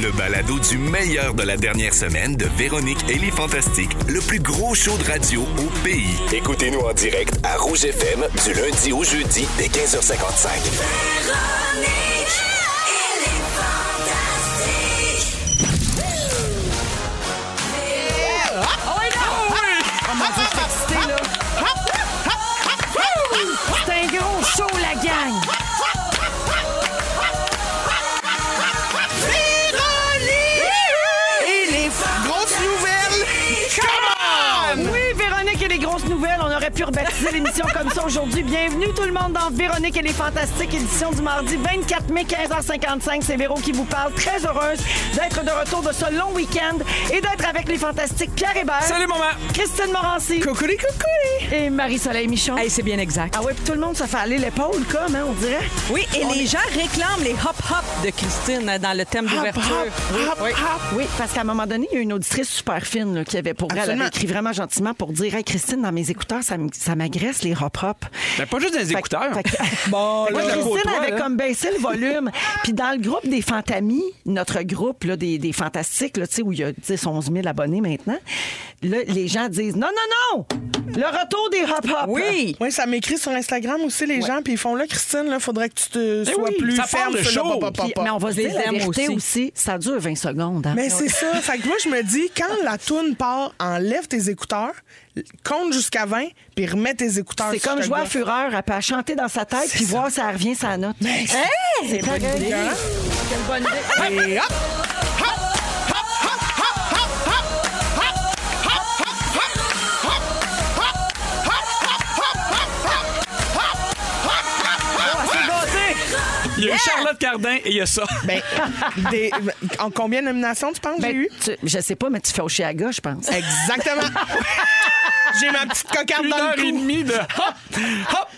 Le balado du meilleur de la dernière semaine de Véronique et les Fantastiques, le plus gros show de radio au pays. Écoutez-nous en direct à Rouge FM du lundi au jeudi dès 15h55. Oh pu rebaptiser l'émission comme ça aujourd'hui. Bienvenue tout le monde dans Véronique et les Fantastiques, édition du mardi 24 mai, 15h55. C'est Véro qui vous parle. Très heureuse d'être de retour de ce long week-end et d'être avec les Fantastiques Pierre Hébert. Salut, maman! Christine Morancy. Coucouli, coucouli! Et Marie-Soleil Michon. Hey, c'est bien exact. Ah oui, puis tout le monde se fait aller l'épaule comme, hein, on dirait. Oui, et les gens réclament les hop-hop de Christine euh, dans le thème d'ouverture. Oui, oui. Oui, parce qu'à un moment donné, il y a une auditrice super fine là, qui avait pour elle, elle Absolument. avait écrit vraiment gentiment pour dire Hey Christine, dans mes écouteurs, ça m- ça m'agresse les hop-hop. Ben, pas juste des Fait que- écouteurs. fait que- Bon, Fait là, Christine avait là. comme baissé le volume. Puis dans le groupe des Fantamis, notre groupe là, des, des Fantastiques, là, tu sais, où il y a 10, 11 000 abonnés maintenant, là, les gens disent non, non, non! Le retour des hop-hop! Oui. Oui, ça m'écrit sur Instagram aussi, les gens, puis ils font là, Christine, il faudrait que tu te sois oui, plus ça ferme le sur show. pop, pop, Puis- pop. mais on va se dire la vérité aussi. aussi. ça dure 20 secondes. hein. Mais c'est ça. Fait que moi, je me dis, quand la toune part, enlève tes écouteurs, compte jusqu'à 20, puis remets tes écouteurs. C'est comme jouer à. Fureur, elle peut chanter dans sa tête puis voir si ça revient sa note. Mais C'est hein? Quelle bonne idée. Et! Hop! Il y a eu Charlotte Cardin et il y a ça. Ben, des- en combien de nominations, tu penses, que Ben, j'ai eu? tu- je sais pas, mais tu fais au Chiaga, je pense. Exactement. j'ai ma petite cocarde Une dans heure le et cou. demie de hop, hop.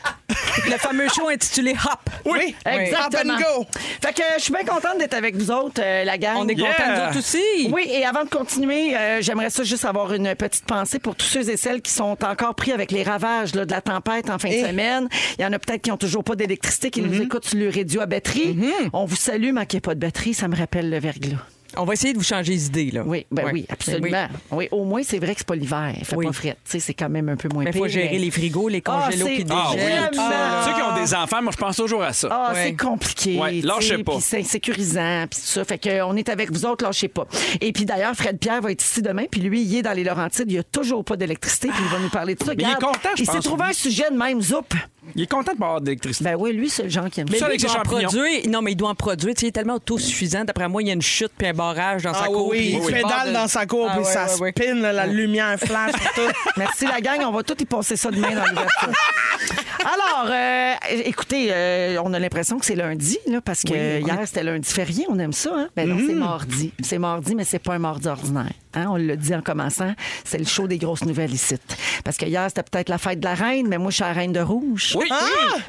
Le fameux show intitulé Hop. Oui, Exactement. Hop and go. Fait que je suis bien contente d'être avec vous autres, euh, la gang. On est Yeah. contents, nous autres aussi. Oui, et avant de continuer, euh, j'aimerais ça juste avoir une petite pensée pour tous ceux et celles qui sont encore pris avec les ravages là, de la tempête en fin de Eh. semaine. Il y en a peut-être qui ont toujours pas d'électricité, qui nous écoutent sur le radio à batterie. On vous salue, manquez pas de batterie, ça me rappelle le verglas. On va essayer de vous changer les idées, là. Oui, ben Ouais. oui, absolument. Oui. au moins, c'est vrai que c'est pas l'hiver. Il fait Oui. pas fret. Tu sais, c'est quand même un peu moins Mais il faut gérer mais- les frigos, les Ah, congélos c'est qui Ah dégèlent. là. Ceux qui ont des enfants, moi, je pense toujours à ça. Ah, Ouais. c'est compliqué. Ouais, lâchez sais, pas. Puis c'est insécurisant, puis tout ça. Fait qu'on est avec vous autres, lâchez pas. Et puis d'ailleurs, Fred Pierre va être ici demain, puis lui, il est dans les Laurentides, il n'y a toujours pas d'électricité, puis il va nous parler de ça. Mais il est Regarde, content, je Il s'est trouvé un sujet de même, zoup. Il est content de pas avoir d'électricité. Ben oui, lui, c'est le genre qui aime Mais ça. Lui, il doit en produire. Non, mais il doit en produire. Tu sais, il est tellement autosuffisant. D'après moi, il y a une chute puis un barrage dans sa Ah cour. oui, il bord pédale de- dans sa cour, Ah puis ça spin, là, la lumière flash, tout. Merci la gang, on va tout y passer ça demain dans l'ouverture. Alors, euh, écoutez, euh, on a l'impression que c'est lundi, là, parce que hier c'était lundi férié, on aime ça. Hein? Ben non, c'est mardi. C'est mardi, mais c'est pas un mardi ordinaire. Hein? On l'a dit en commençant, c'est le show des grosses nouvelles ici. Parce que hier, c'était peut-être la fête de la reine, mais moi, je suis la reine de rouge. Oui.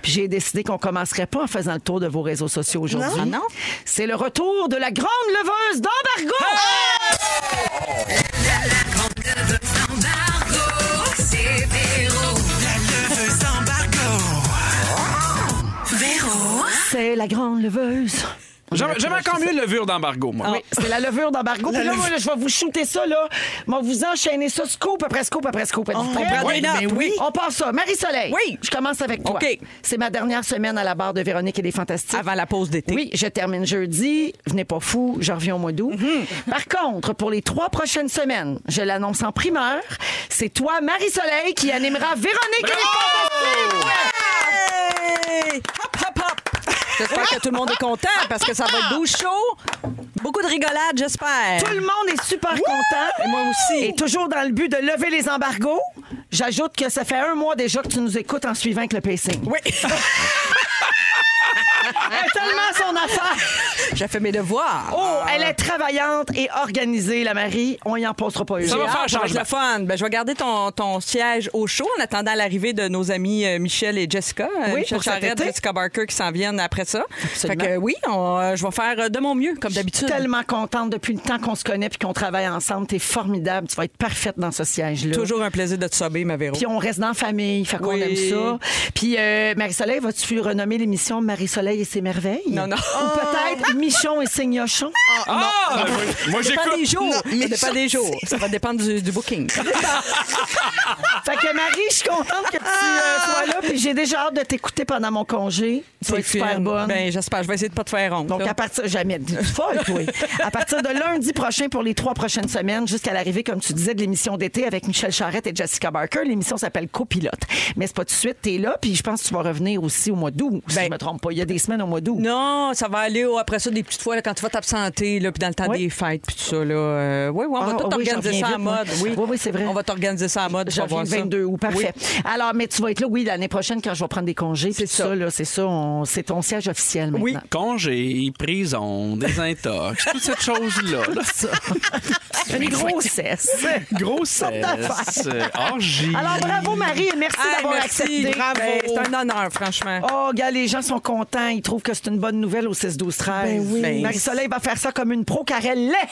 Puis j'ai décidé qu'on commencerait pas en faisant le tour de vos réseaux sociaux aujourd'hui. Non. Ah non? C'est le retour de la grande leveuse d'embargo! C'est la grande leveuse. J'aime encore mieux le levure d'embargo, moi. Oui, c'est la levure d'embargo. Puis là, moi, là, je vais vous shooter ça, là. Moi, vous enchaîner ça, scoop après scoop après scoop. Êtes-vous prêts? prend des notes, ben oui. On passe ça. Marie-Soleil. Oui. Je commence avec toi. OK. C'est ma dernière semaine à la barre de Véronique et des Fantastiques. Avant la pause d'été. Oui, je termine jeudi. Venez pas fou, je reviens au mois d'août. Mm-hmm. Par contre, pour les trois prochaines semaines, je l'annonce en primeur, c'est toi, Marie-Soleil, qui animera Véronique et les Fantastiques. Hey! Hop, hop, hop. que tout le monde est content parce que ça va être 12 shows. Beaucoup de rigolade, j'espère. Tout le monde est super content. Et moi aussi. Et toujours dans le but de lever les embargos, j'ajoute que ça fait un mois déjà que tu nous écoutes en suivant avec le pacing. Oui, Elle a tellement son affaire. j'ai fait mes devoirs. Oh, elle est travaillante et organisée, la Marie. On y en posera pas une. Ça va faire Ah, changement. le fun. Ben, je vais garder ton, ton siège au chaud en attendant l'arrivée de nos amis euh, Michel et Jessica. Euh, Oui, Michel pour Charette. Jessica Barker qui s'en viennent après ça. Absolument. Fait que oui, on, euh, je vais faire euh, de mon mieux, comme d'habitude. tellement contente depuis le temps qu'on se connaît puis qu'on travaille ensemble. T'es formidable. Tu vas être parfaite dans ce siège-là. Toujours un plaisir de te sober, ma Véro. Puis on reste dans la famille, fait qu'on Oui. aime ça. Puis euh, Marie-Soleil, vas-tu renommer l'émission Marie-Soleil et ses merveilles? Non, non. Ou peut-être Michon et Signochon? Ah! Moi, Ça dépend des j'écoute. jours. mais ça dépend ça- des jours. Ça va dépendre du, du booking. Fait que Marie, je suis contente que tu euh, sois là. Puis j'ai déjà hâte de t'écouter pendant mon congé. Tu vas être super bonne. Ben, j'espère. Je vais essayer de pas te faire honte. Donc, là. à partir, jamais dit folle, toi. À partir de lundi prochain pour les trois prochaines semaines, jusqu'à l'arrivée, comme tu disais, de l'émission d'été avec Michel Charrette et Jessica Barker. L'émission s'appelle Copilote. Mais c'est pas tout de suite, t'es là, puis je pense que tu vas revenir aussi au mois d'août, si Ben- je me trompe pas. Il y a des semaines au mois d'août. Non, ça va aller au- après ça des petites fois là, quand tu vas t'absenter là, puis dans le temps Oui. des fêtes puis tout ça là. euh, oui, oui, on va Ah, tout oui, organiser ça en vite, mode. Oui. Oui, oui, c'est vrai. On va t'organiser ça en mode. Je vas reviens voir le ça. 22 août, parfait. Alors, mais tu vas être là, oui, l'année prochaine quand je vais prendre des congés. tout ça. ça, là, c'est ça, on- c'est ton siège officiel maintenant. Oui. Congé, prison, désintox, toute cette chose-là. là. Une grossesse. Grossesse, euh, orgie. Alors, bravo Marie et merci Ah, d'avoir merci. accepté. Ben, c'est un honneur, franchement. Oh, gars, les gens sont contents. Ils trouvent que c'est une bonne nouvelle au 6-12-13. Ben oui. Ben, Marie-Soleil va faire ça comme une pro car elle l'est.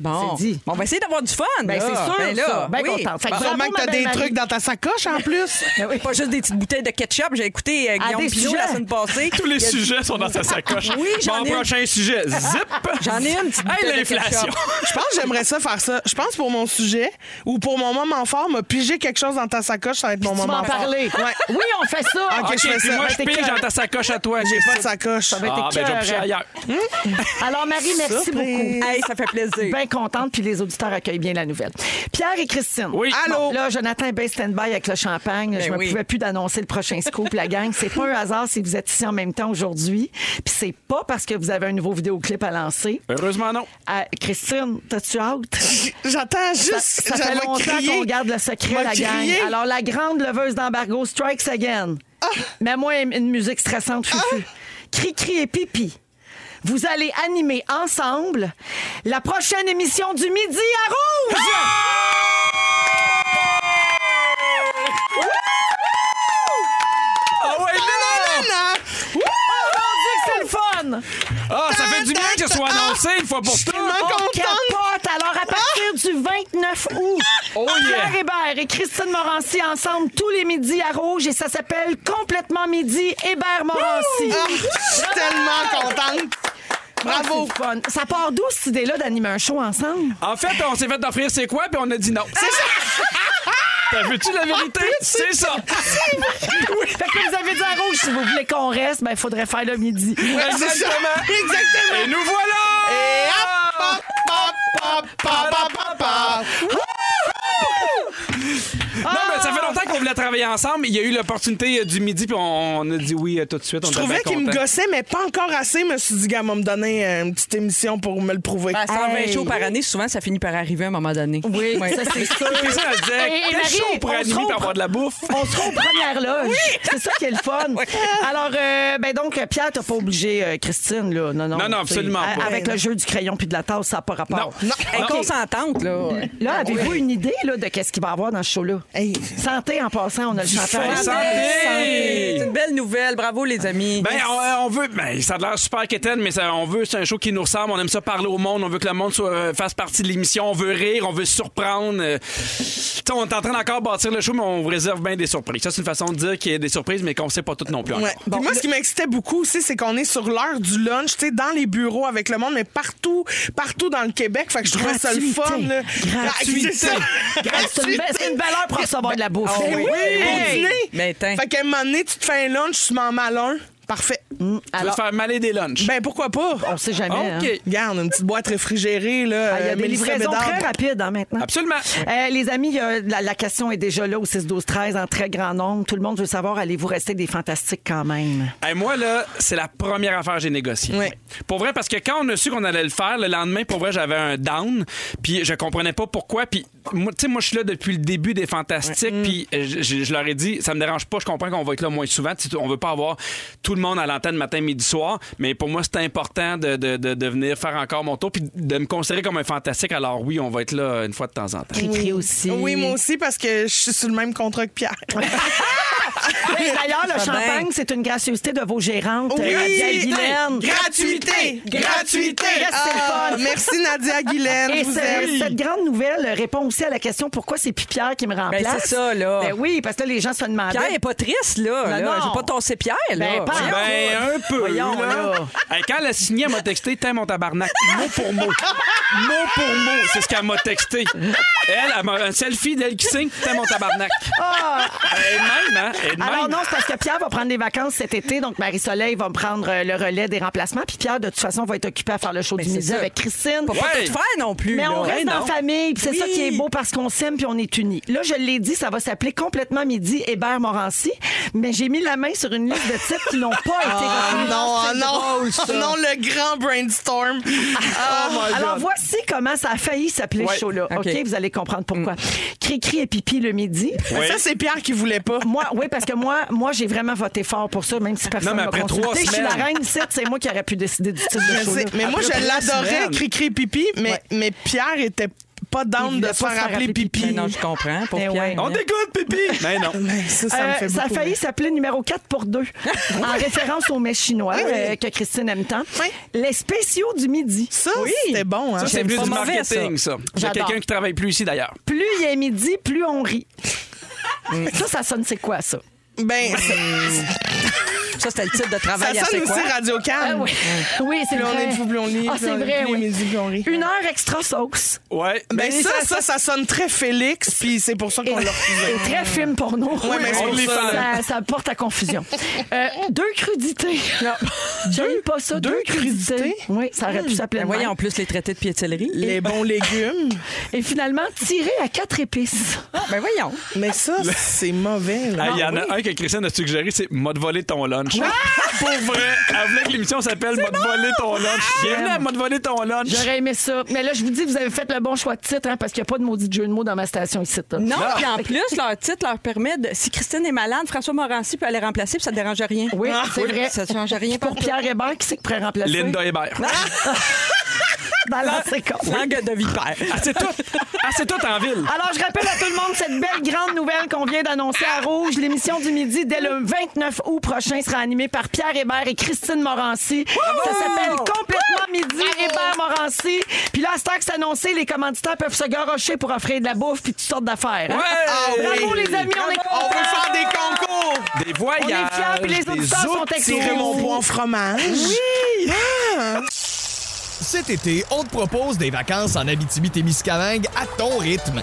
Bon, C'est dit. on va essayer d'avoir du fun. Ben, c'est sûr, Ben, là, ça. Ben oui. contente. Fait que Bon. bravo, Sûrement que t'as ma des trucs dans ta sacoche en plus. Ben oui, pas juste des petites bouteilles de ketchup. J'ai écouté euh, Ah, Guillaume Pinot la semaine passée. Tous les sujets sont dans sa sacoche. Oui, j'en Bon, ai une. prochain sujet, zip. J'en ai une petite Hey, l'inflation. Je pense que j'aimerais ça faire ça. Je pense pour mon sujet ou pour mon moment fort, me piger quelque chose dans ta sacoche, ça va être mon moment en fort. parler. Ouais. Oui, on fait ça. Ok, je fais ça. moi, je Ça pige dans ta sacoche à toi. J'ai pas de sacoche. va être Ah, ailleurs. Alors, Marie, merci beaucoup. Hey, ça fait plaisir. Bien contente, puis les auditeurs accueillent bien la nouvelle. Pierre et Christine. Oui. Allô? Là, Jonathan est bien stand-by avec le champagne. je ne Ben oui. pouvais plus d'annoncer le prochain scoop, la gang. C'est pas un hasard si vous êtes ici en même temps aujourd'hui. Puis c'est pas parce que vous avez un nouveau vidéoclip à lancer. Heureusement, non. Ah, Christine, t'as-tu hâte? J'attends Ça, juste. ça fait j'avais longtemps qu'on garde le secret, la gang. Alors, la grande leveuse d'embargo strikes again. Mets-moi une une musique stressante, Fufu. Cri-cri et pipi. Vous allez animer ensemble la prochaine émission du Midi à Rouge! Ah ouais, là! On dit que c'est le fun! Ah, ça fait du bien que ce soit annoncé une fois pour toutes. tellement On contente. capote! Alors, à partir du 29 août, Oh yeah. Pierre Hébert et Christine Morancy ensemble tous les midis à Rouge et ça s'appelle Complètement Midi Hébert-Morancy. Ah, je suis tellement contente. Bravo. Fun. Ça part d'où cette idée-là d'animer un show ensemble? En fait, on s'est fait offrir c'est quoi, puis on a dit non. C'est ça! T'as vu-tu la vérité? C'est ça! Fait que vous avez dit à Rouge, si vous voulez qu'on reste, ben il faudrait faire le midi. Exactement. Et nous voilà! Et hop, hop, hop, hop, hop, hop, hop. Non, mais ça fait longtemps qu'on voulait travailler ensemble. Il y a eu l'opportunité euh, du midi, puis on, on a dit oui euh, tout de suite. On Je était trouvais bien qu'il me contents. gossait, mais pas encore assez. Je me suis dit, gars, va me donner euh, une petite émission pour me le prouver. Ben, 120 Hey. shows par année, souvent, ça finit par arriver à un moment donné. Oui, ça c'est sûr. Puis ça, elle disait, Et- et quel Marie, show pour on animer sera au pour avoir de la bouffe? On sera aux premières loges. C'est ça qui est le fun. Alors, euh, ben donc, Pierre, t'as pas obligé euh, Christine, là. Non, non. Non, non, absolument pas. Avec le jeu du crayon puis de la tasse, ça n'a pas rapport. Non. OK. consentante, là. Là, avez-vous une idée là, de qu'est-ce qu'il va y avoir dans ce show-là? Hey. Santé en passant, on a le chanteur. fun. Santé! C'est une belle nouvelle. Bravo, les amis. Ben, on, on veut. Ben, ça a l'air super quétaine, mais ça- on veut. C'est un show qui nous ressemble. On aime ça parler au monde. On veut que le monde soit, euh, fasse partie de l'émission. On veut rire. On veut surprendre. Euh, tu sais, on est en train d'encore bâtir le show, mais on vous réserve bien des surprises. Ça, c'est une façon de dire qu'il y a des surprises, mais qu'on sait pas toutes non plus. Ouais. Puis moi, ce qui m'excitait beaucoup aussi, c'est qu'on est sur l'heure du lunch, tu sais, dans les bureaux avec le monde, mais partout, partout dans le Québec. Fait que je trouvais ça le fun. Là. Gratuité. Belle- c'est une belle heure pour recevoir de la bouffe. Ben oui, Hey! pour dîner. Ben, tiens. Fait qu'à un moment donné, tu te fais un lunch, tu m'en mal un. Parfait. Tu veux Alors, te faire maler des lunchs? Ben, pourquoi pas? on sait jamais. hein. OK. Regarde, une petite boîte réfrigérée, là. Ah, Il y a euh, des livraisons Bédard. très rapides hein, maintenant. Absolument. Euh, les amis, il y a- la, la question est déjà là au 6-12-13 en très grand nombre. Tout le monde veut savoir, allez-vous rester des fantastiques quand même? Hey, moi, là, c'est la première affaire que j'ai négociée. Oui. Pour vrai, parce que quand on a su qu'on allait le faire, le lendemain, pour vrai, j'avais un down, puis je comprenais pas pourquoi. Puis, tu sais, moi, je suis là depuis le début des Fantastiques, puis je, je- je leur ai dit, ça me dérange pas, je comprends qu'on va être là moins souvent. Tu sais, On veut pas avoir tout le monde à l'antenne matin, midi, soir, mais pour moi, c'est important de, de, de, de venir faire encore mon tour, puis de me considérer comme un fantastique. Alors, oui, on va être là une fois de temps en temps. Cri-cri aussi. Oui, moi aussi, parce que je suis sur le même contrat que Pierre. Oui, D'ailleurs, le champagne, c'est une gracieuseté de vos gérantes, Oui! Nadia et Guylaine. Gratuité! Gratuité! Yes, c'est le Ah, fun. merci Nadia Guylaine. Et vous ce- cette grande nouvelle répond aussi à la question pourquoi c'est Pierre qui me remplace? Ben, c'est ça, là. Ben oui, parce que là, les gens se demandaient. Pierre est pas triste, là. là. non. Je vais pas tosser Pierre, là. Ben, pas- Voyons. Ben, un peu. Voyons, là. là. Hey, quand elle a signé, elle m'a texté T'aimes mon tabarnak. Mot pour mot. Mot pour mot. C'est ce qu'elle m'a texté. Elle, elle m'a un selfie d'elle qui signe T'aimes mon tabarnak. Elle est de même, hein? Ah! Alors non, c'est parce que Pierre va prendre des vacances cet été, donc Marie-Soleil va prendre euh, le relais des remplacements, puis Pierre, de toute façon, va être occupé à faire le show Mais du midi ça. avec Christine. Pas Ouais. tout faire non plus. Mais là. on reste la famille, puis c'est ça qui est beau parce qu'on s'aime puis on est unis. Là, je l'ai dit, ça va s'appeler complètement midi Hébert Morancy, mais j'ai mis la main sur une liste de titres qui n'ont pas été Ah non, ah C'est non, drôle, non, le grand brainstorm. Ah, my Alors God. voici comment ça a failli s'appeler Ouais. ce show-là. OK, OK? vous allez comprendre pourquoi. Cri-cri et pipi le midi. Ça, c'est Pierre qui voulait pas. Moi, oui, parce que moi, moi, j'ai vraiment voté fort pour ça, même si personne Non, mais m'a consulté. trois Je suis la semaines. reine c'est moi qui aurais pu décider du titre de show mais moi, je Après l'adorais, semaines. cri-cri pipi, mais, mais Pierre était pas down de se faire appeler pipi. Non, je comprends. Pour Eh Pierre. ouais. On t'écoute, pipi. Mais non. Mais ça, ça me Euh, fait ça a failli s'appeler numéro 4 pour 2, en référence au mets chinois euh, que Christine aime tant. Oui. Les spéciaux du midi. Ça, c'était bon, hein? Ça, c'est plus du mauvais, marketing, ça. Il y a J'adore. quelqu'un qui travaille plus ici, d'ailleurs. Plus il est midi, plus on rit. Ça, ça sonne, c'est quoi ça? Ben, ça, Ça, c'était le titre de ça travail à sonne C'est aussi quoi? Radio Ah Calme. oui, oui c'est Plus on vrai. est fou, plus on lit. Ah, c'est on- vrai, plus oui. midi, plus on rit. Une heure extra sauce. Ouais. Ben Mais ça, ça, ça sonne très Félix, puis c'est pour ça qu'on l'a refusé. Et très film porno. Ouais, mais c'est on ça. fait. ça, ça porte à confusion. Euh, deux crudités. J'aime pas ça. Deux, deux crudités. crudités? Oui, ça aurait pu s'appeler Ben voyons, en plus les traités de piétillerie. Les bons légumes. Et finalement, tirer à quatre épices. Ben voyons. Mais ça, c'est mauvais. là. Ah, Il y en a un que Christiane a suggéré, c'est M'a volé ton lunch. Ah! Pour vrai, elle voulait que l'émission s'appelle M'a volé ton lunch. Bienvenue à M'a volé ton lunch. J'aurais aimé ça. Mais là, je vous dis, vous avez fait le bon choix de titre, hein, parce qu'il n'y a pas de maudit jeu de mots dans ma station ici. là. Non, puis en plus, leur titre leur permet de. Si Christine est malade, François Morancy peut aller remplacer, puis ça ne dérange rien. Oui, c'est vrai. Ça ne change rien Pour Pierre Hébert, qui c'est qui pourrait remplacer? Linda Hébert. Dans l'ancien corps. Langue de vipère. Ah, c'est tout. Ah, c'est tout en ville. Alors, je rappelle à tout le monde cette belle grande nouvelle qu'on vient d'annoncer à Rouge. L'émission du midi, dès le 29 août prochain, sera animée par Pierre Hébert et Christine Morancy. Ça s'appelle Complètement Midi, Hébert Morancy. Puis là, à ce temps que c'est annoncé, les commanditaires peuvent se garocher pour offrir de la bouffe puis toutes sortes d'affaires. hein? Ouais. Ah Bravo, les amis, on est On contents. veut faire des concours. Des On est voyages. fiers, puis les des auditeurs sont autres excités. Tirer mon poids en fromage. Oui. Cet été, on te propose des vacances en Abitibi-Témiscamingue à ton rythme.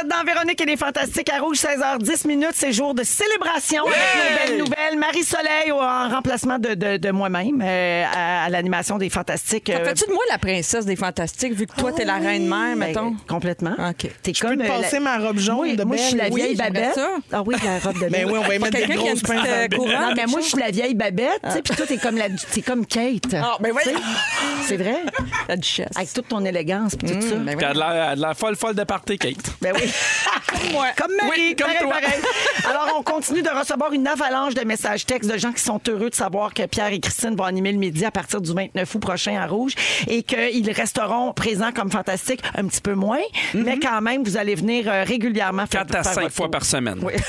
êtes dans Véronique et les Fantastiques à Rouge, 16h10 minutes. C'est jour de célébration avec nos belles nouvelles. Marie-Soleil en remplacement de, de- de moi-même euh, à, à l'animation des Fantastiques. Ça euh, Fais-tu de moi la princesse des fantastiques, vu que toi, t'es la reine-mère, ben, mettons? complètement. OK. T'es Je peux comme te euh, passer la- ma robe jaune de moi, je suis la vieille Oui, babette. ça. Ah oui, la robe de Ben belle. oui, on va y mettre des grosses pinces euh. Non, mais moi, je suis la vieille babette, tu sais, puis toi, t'es comme, la, t'es comme Kate. Ah, ben oui. C'est vrai? La duchesse. Avec toute ton élégance puis tout ça. Ben Puis Elle a de l'air- elle a de l'air folle, folle de party, Kate. Ben oui. Comme moi. Comme Marie. Oui, comme pareil, toi. pareil. Alors, on continue de recevoir une avalanche de messages textes de gens qui sont heureux de savoir que Pierre et Christine vont animer le midi à partir du 29 août prochain à Rouge et qu'ils resteront présents comme fantastiques un petit peu moins, mais quand même, vous allez venir euh, régulièrement faire 4 à faire 5 votre fois tour. par semaine. Oui.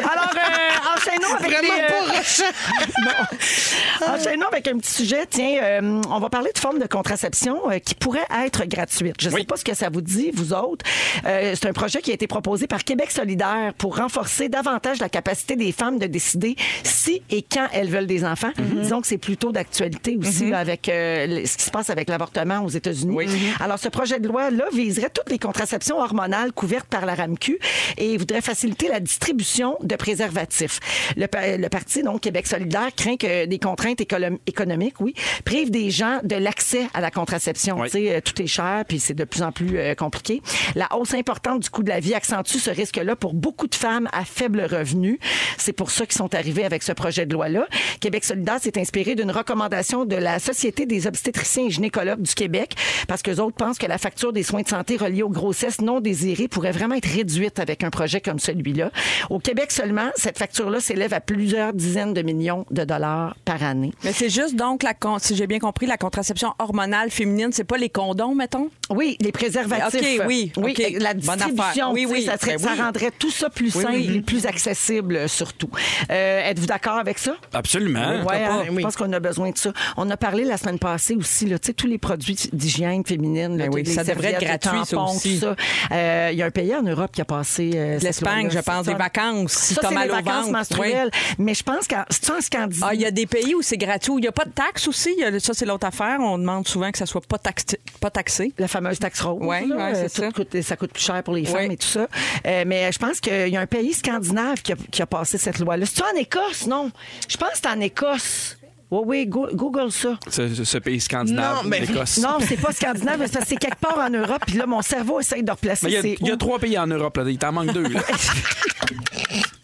Alors, euh, enchaînons avec Vraiment les, euh. Enchaînons avec un petit sujet. Tiens, euh, on va parler de formes de contraception qui pourraient être gratuites. Je ne sais Oui. pas ce que ça vous dit, vous autres. Euh, c'est un projet qui a été proposé par Québec solidaire pour renforcer davantage la capacité des femmes de décider si et quand elles veulent des enfants. Disons que c'est plutôt d'actualité aussi là, avec euh, ce qui se passe avec l'avortement aux États-Unis. Alors, ce projet de loi-là viserait toutes les contraceptions hormonales couvertes par la RAMQ et voudrait faciliter la distribution de préservatifs. Le, le parti, donc, Québec solidaire, craint que des contraintes économiques, oui, privent des gens de l'accès à la contraception. Oui. Tu sais, euh, tout est cher, puis c'est de plus en plus euh, compliqué. La hausse importante du coût de la vie accentue ce risque-là pour beaucoup de femmes à faible revenu. C'est pour ça qu'ils sont arrivés avec ce projet de loi-là. Québec solidaire s'est inspiré d'une recommandation de la Société des obstétriciens et gynécologues du Québec, parce que autres pensent que la facture des soins de santé reliés aux grossesses non désirées pourrait vraiment être réduite avec un projet comme celui-là. Au Québec seulement, cette facture-là s'élève à plusieurs dizaines de millions de dollars par année. Mais c'est juste donc, la con- si j'ai bien compris, la contraception hormonale féminine, c'est pas les condoms, mettons? Oui, les préservatifs. OK, oui, oui. La distribution. Oui, oui. ça, serait- Ben ça oui. rendrait tout ça plus Oui, simple oui. et plus accessible euh, surtout. Euh, Êtes-vous d'accord avec ça? Absolument. Ouais, hein, oui. je pense qu'on a besoin de ça. On a parlé la semaine passée aussi, là, tu sais, tous les produits d'hygiène féminine, là, Ben oui, ça devrait être gratuit, ça tampons, aussi. tout ça. Euh, Il y a un pays en Europe qui a passé. euh, L'Espagne, je pense, des ça. vacances, si Ça, c'est mal les vacances ventre. menstruelles. Mais je pense qu'en Scandinavie. Ah, il y a des pays où c'est gratuit, où il n'y a pas de taxe aussi. Il y a- ça, c'est l'autre affaire. On demande souvent que ça soit pas, taxé- pas taxé. La fameuse taxe rose. Ouais, c'est ça. Coûte- ça coûte plus cher pour les femmes Oui. et tout ça. Euh, mais je pense qu'il y a un pays scandinave qui a, qui a passé cette loi-là. C'est en Écosse, non? Je pense que c'est en Écosse. Oui, oui, go- Google ça. Ce, ce pays scandinave, Non, mais- l'Écosse. Non, c'est pas scandinave, mais c'est quelque part en Europe. Puis là, mon cerveau essaye de replacer. Il y a- y, trois pays en Europe, là. il t'en manque deux. là.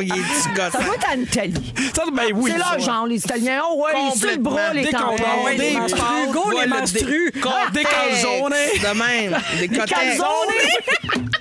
Il est du gosse. Ça doit être en Italie. Ça, ben oui. c'est leur genre, les Italiens. Oh, ouais, sur le bras, les Ouais, des les menstrues. Hugo, les Voilà, menstrues. Des, Des calzones. De même. Des calzones.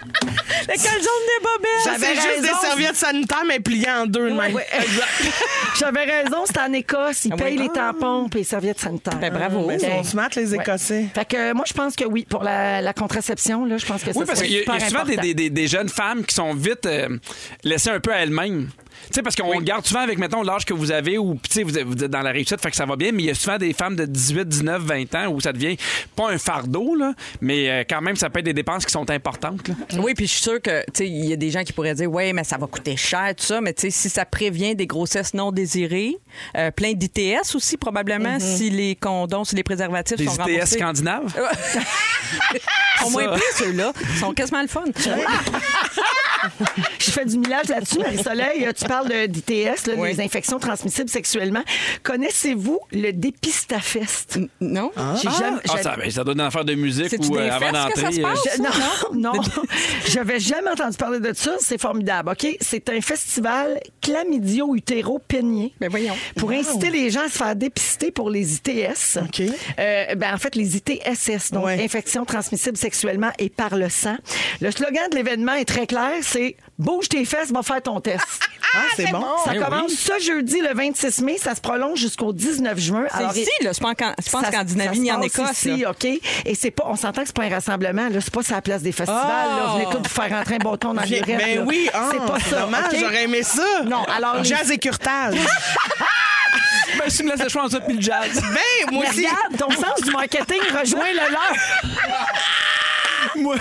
Les calzones des bobettes. Ça, J'avais c'est juste raison. des serviettes sanitaires, mais pliées en deux de même. Ouais, J'avais raison, c'est en Écosse. Ils Ah oui. payent les tampons et les serviettes sanitaires. Ben, bravo. Mais ils sont smart, les ouais. Écossais. Fait que euh, moi, je pense que oui, pour la, la contraception, là, je pense que ça Oui, parce qu'il y a, il y a super souvent des, important. des- des- des jeunes femmes qui sont vite euh, laissées un peu à elles-mêmes. Tu sais, parce qu'on regarde souvent avec, mettons, l'âge que vous avez ou, tu sais, vous, êtes- dans la réussite, fait que ça va bien, mais il y a souvent des femmes de 18, 19, 20 ans où ça devient pas un fardeau, là, mais euh, quand même, ça peut être des dépenses qui sont importantes. là. Oui, puis je suis sûre que, tu sais, il y a des gens qui pourraient dire, oui, mais ça va coûter cher, tout ça. Mais, tu sais, si ça prévient des grossesses non désirées, euh, plein d'ITS aussi, probablement, si les condoms, si les préservatifs Des sont ITS remboursés. scandinaves? Ils sont moins pris, ceux-là. Ils sont quasiment le fun. Je fais du millage là-dessus, Marie-Soleil. Tu parles de- d'ITS, là, Oui. les infections transmissibles sexuellement. Connaissez-vous le dépistafest? non? J'ai jamais- Ah, ça, ben, ça doit être une affaire de musique ou euh, avant d'entrer. euh, Je- non, non? J'avais jamais entendu parler de ça. C'est formidable, OK? C'est un festival chlamydio-utéro-pénien. Ben voyons. Pour inciter les gens à se faire dépister pour les ITS. OK. Euh, ben, en fait, les ITSS, donc Ouais. infections transmissibles sexuellement et par le sang. Le slogan de l'événement est très clair, c'est « Bouge tes fesses, va faire ton test ». Ah, c'est bon. Ça Eh commence oui. ce jeudi, le 26 mai. Ça se prolonge jusqu'au 19 juin. Alors, C'est ici, là. C'est pas en, Can- c'est pas en ça- Scandinavie ça ni se en passe Écosse. Ici, là. OK? Et c'est pas, on s'entend que c'est pas un rassemblement, là. C'est pas sur la place des festivals, Ah! là. Venez tous vous faire rentrer un bâton dans le Viens- lurette, Ben oui, ah, c'est pas ça. dommage, OK? j'aurais aimé ça. Non, alors, les- Jazz et curtage. Ben, si tu me laisses le choix entre ça et le jazz. ben, moi Mais aussi. regarde, ton sens du marketing rejoint le leur. Moi,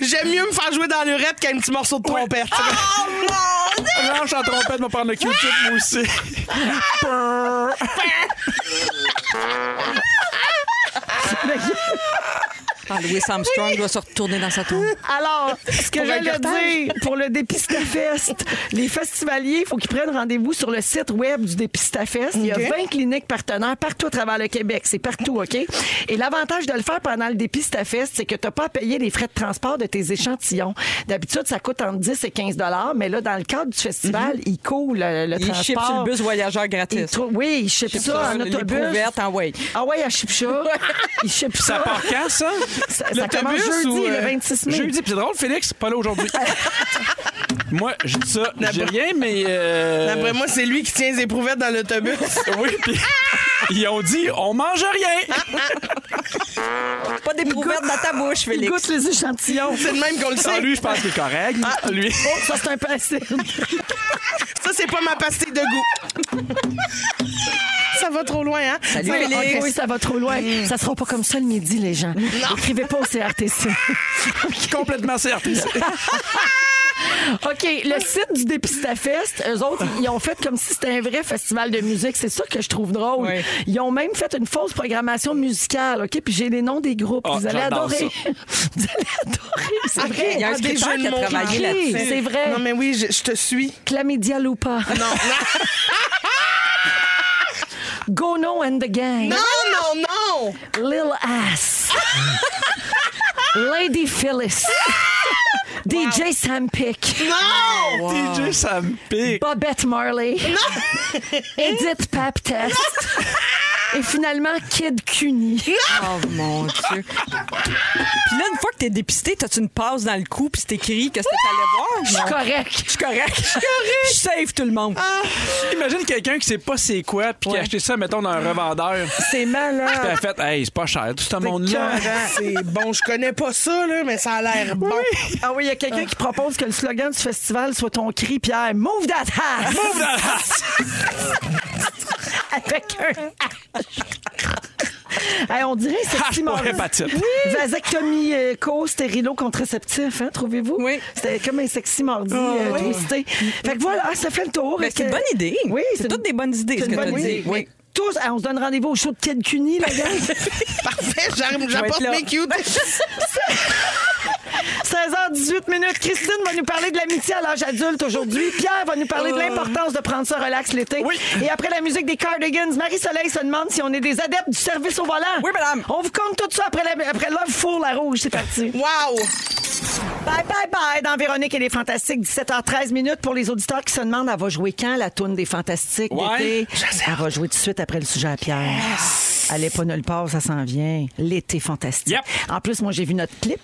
j'aime mieux me faire jouer dans l'urette qu'un petit morceau de trompette. Range en trompette, va prendre le Q-tip, moi aussi. Ah, Louis Armstrong doit se retourner dans sa tour. Alors, ce que j'allais dire pour le Dépistafest, les festivaliers, il faut qu'ils prennent rendez-vous sur le site web du Dépistafest. Il y a OK. 20 cliniques partenaires partout à travers le Québec. C'est partout, OK? Et l'avantage de le faire pendant le Dépistafest, c'est que tu n'as pas à payer les frais de transport de tes échantillons. D'habitude, ça coûte entre 10 et 15 mais là, dans le cadre du festival, il coule le, le Il transport. chip sur le bus voyageur Il gratis. trou- oui, il chip Chip ça en les autobus. en way. Ah ouais, il chip ça. Il Ça ça. part quand, ça? Ça, commence jeudi, ou, euh, le 26 mai. Jeudi, puis c'est drôle, Félix, pas là aujourd'hui. Moi, je dis ça, j'ai rien, mais. euh, D'après moi, c'est lui qui tient les éprouvettes dans l'autobus. Oui, puis ils ont dit, on mange rien. Pas d'éprouvette dans ta bouche, Il Félix. goûte les échantillons. C'est le même qu'on le Ah, sait. lui, je pense qu'il est correct. Lui. Oh, ça, c'est un passé. Ça, c'est pas ma pastille de goût. Ça va trop loin, hein? Salut, Félix. Oui, ça va trop loin. Ça sera pas comme ça le midi, les gens. Écrivez pas au CRTC. Complètement CRTC. OK, le site du Dépistafest, eux autres, ils ont fait comme si c'était un vrai festival de musique. C'est ça que je trouve drôle. Oui. Ils ont même fait une fausse programmation musicale, OK? Puis j'ai les noms des groupes. Ah, Vous allez adorer. Vous allez adorer. C'est vrai. Il y a un ah, qui a travaillé là-dessus. C'est vrai. Non, mais oui, je, je te suis. Chlamydia Lupa. Non, non. Gono and the Gang. Non, non, non! Lil Ass. Lady Phyllis. DJ Sam Pick. Non! DJ, ça me pique. Bobette Marley. Edith Paptest. Et finalement, Kid Cuny. Oh mon Dieu. Puis là, une fois que t'es dépisté, t'as-tu une passe dans le cou puis c'est écrit que t'allais voir? Je suis correct. Je suis correct. Je suis correct. Je save tout le monde. Imagine quelqu'un qui sait pas c'est quoi, puis qui a acheté ça, mettons, dans un revendeur. C'est Puis malade. a fait, hey, c'est pas cher, tout ce monde-là. C'est bon, je connais pas ça, là, mais ça a l'air bon. Ah oui, il y a quelqu'un qui propose que le slogan du festival soit ton cri, Pierre. Move that ass! Move that ass! Avec un. Hey, on dirait Ah, sexy mardi. hépatite. Vasectomie euh, co stérilo contraceptif, hein, trouvez-vous? Oui. C'était comme un sexy mardi euh, twisté. Fait que voilà, ça fait le tour. Ben, c'est une bonne idée. Oui, c'est toutes des bonnes idées, c'est ce une que bonne t'as idée. dit. Oui. Tous, ah, on se donne rendez-vous au show de Kid Cuny, la gang. Parfait, j'apporte mes cute. 16h18 minutes. Christine va nous parler de l'amitié à l'âge adulte aujourd'hui. Pierre va nous parler de l'importance de prendre ça relax l'été. Oui. Et après la musique des Cardigans, Marie-Soleil se demande si on est des adeptes du service au volant. Oui, madame. On vous compte tout ça après, la, après Love Four, la rouge. C'est parti. Wow! Bye, bye, bye dans Véronique et les Fantastiques. 17h13 minutes pour les auditeurs qui se demandent elle va jouer quand la toune des Fantastiques Ouais. d'été? Elle va jouer tout de suite après le sujet à Pierre. Elle est pas nulle part, ça s'en vient. L'été fantastique. Yep. En plus, moi, j'ai vu notre clip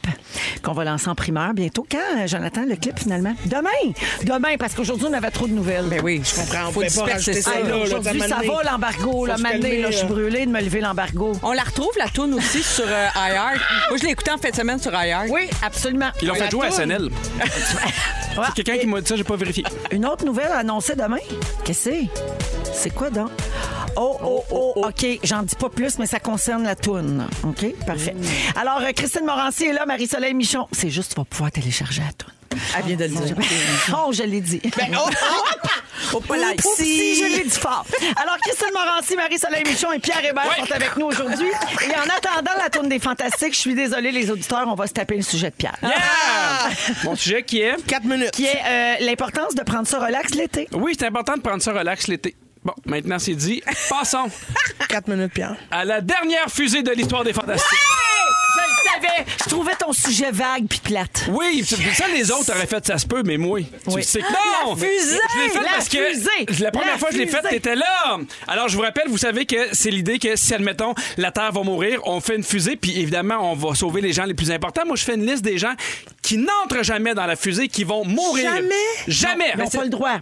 qu'on va lancer en primeur bientôt. Quand, Jonathan, le clip finalement? Demain! Demain, parce qu'aujourd'hui, on avait trop de nouvelles. Ben oui, je comprends, on Faut pas rajouter ça. là, Aujourd'hui, ça va l'embargo. Là, Mané, là, je suis brûlée de me lever l'embargo. On la retrouve, la tourne aussi, sur euh, iHeart. Moi, je l'ai écoutée en fin de semaine sur iHeart. Oui, absolument. Ils l'ont fait jouer à SNL. C'est quelqu'un qui m'a dit ça, j'ai pas vérifié. Une autre nouvelle annoncée demain? Qu'est-ce que c'est? C'est quoi donc? Oh, oh, oh, OK. J'en dis pas plus, mais ça concerne la toune. OK? Parfait. Alors, euh, Christine Morancy est là, Marie-Soleil Michon. C'est juste, tu vas pouvoir télécharger la toune. Elle vient de le dire. Oh, je l'ai dit. Ben, oh, oh! Faut pas la- Oups, si, je l'ai dit fort. Alors, Christine Morancy, Marie-Soleil Michon et Pierre Hébert sont avec nous aujourd'hui. Et en attendant la tourne des Fantastiques, je suis désolée, les auditeurs, on va se taper le sujet de Pierre. Yeah! Mon sujet qui est? Quatre minutes. Qui est euh, l'importance de prendre ça relax l'été. Oui, c'est important de prendre ça relax l'été. Bon, maintenant c'est dit. Passons Quatre minutes, Pierre. à la dernière fusée de l'histoire des Fantastiques. Je le savais. Je trouvais ton sujet vague puis plate. Oui, tu- ça, les autres auraient fait ça se peut, mais moi, tu Oui. sais que non! La fusée! Je l'ai fait La parce que fusée! la première La fois que je l'ai faite, fusée! t'étais là! Alors, je vous rappelle, vous savez que c'est l'idée que si, admettons, la Terre va mourir, on fait une fusée, puis évidemment, on va sauver les gens les plus importants. Moi, je fais une liste des gens qui n'entrent jamais dans la fusée, qui vont mourir. Jamais? Jamais! Ils n'ont pas le droit.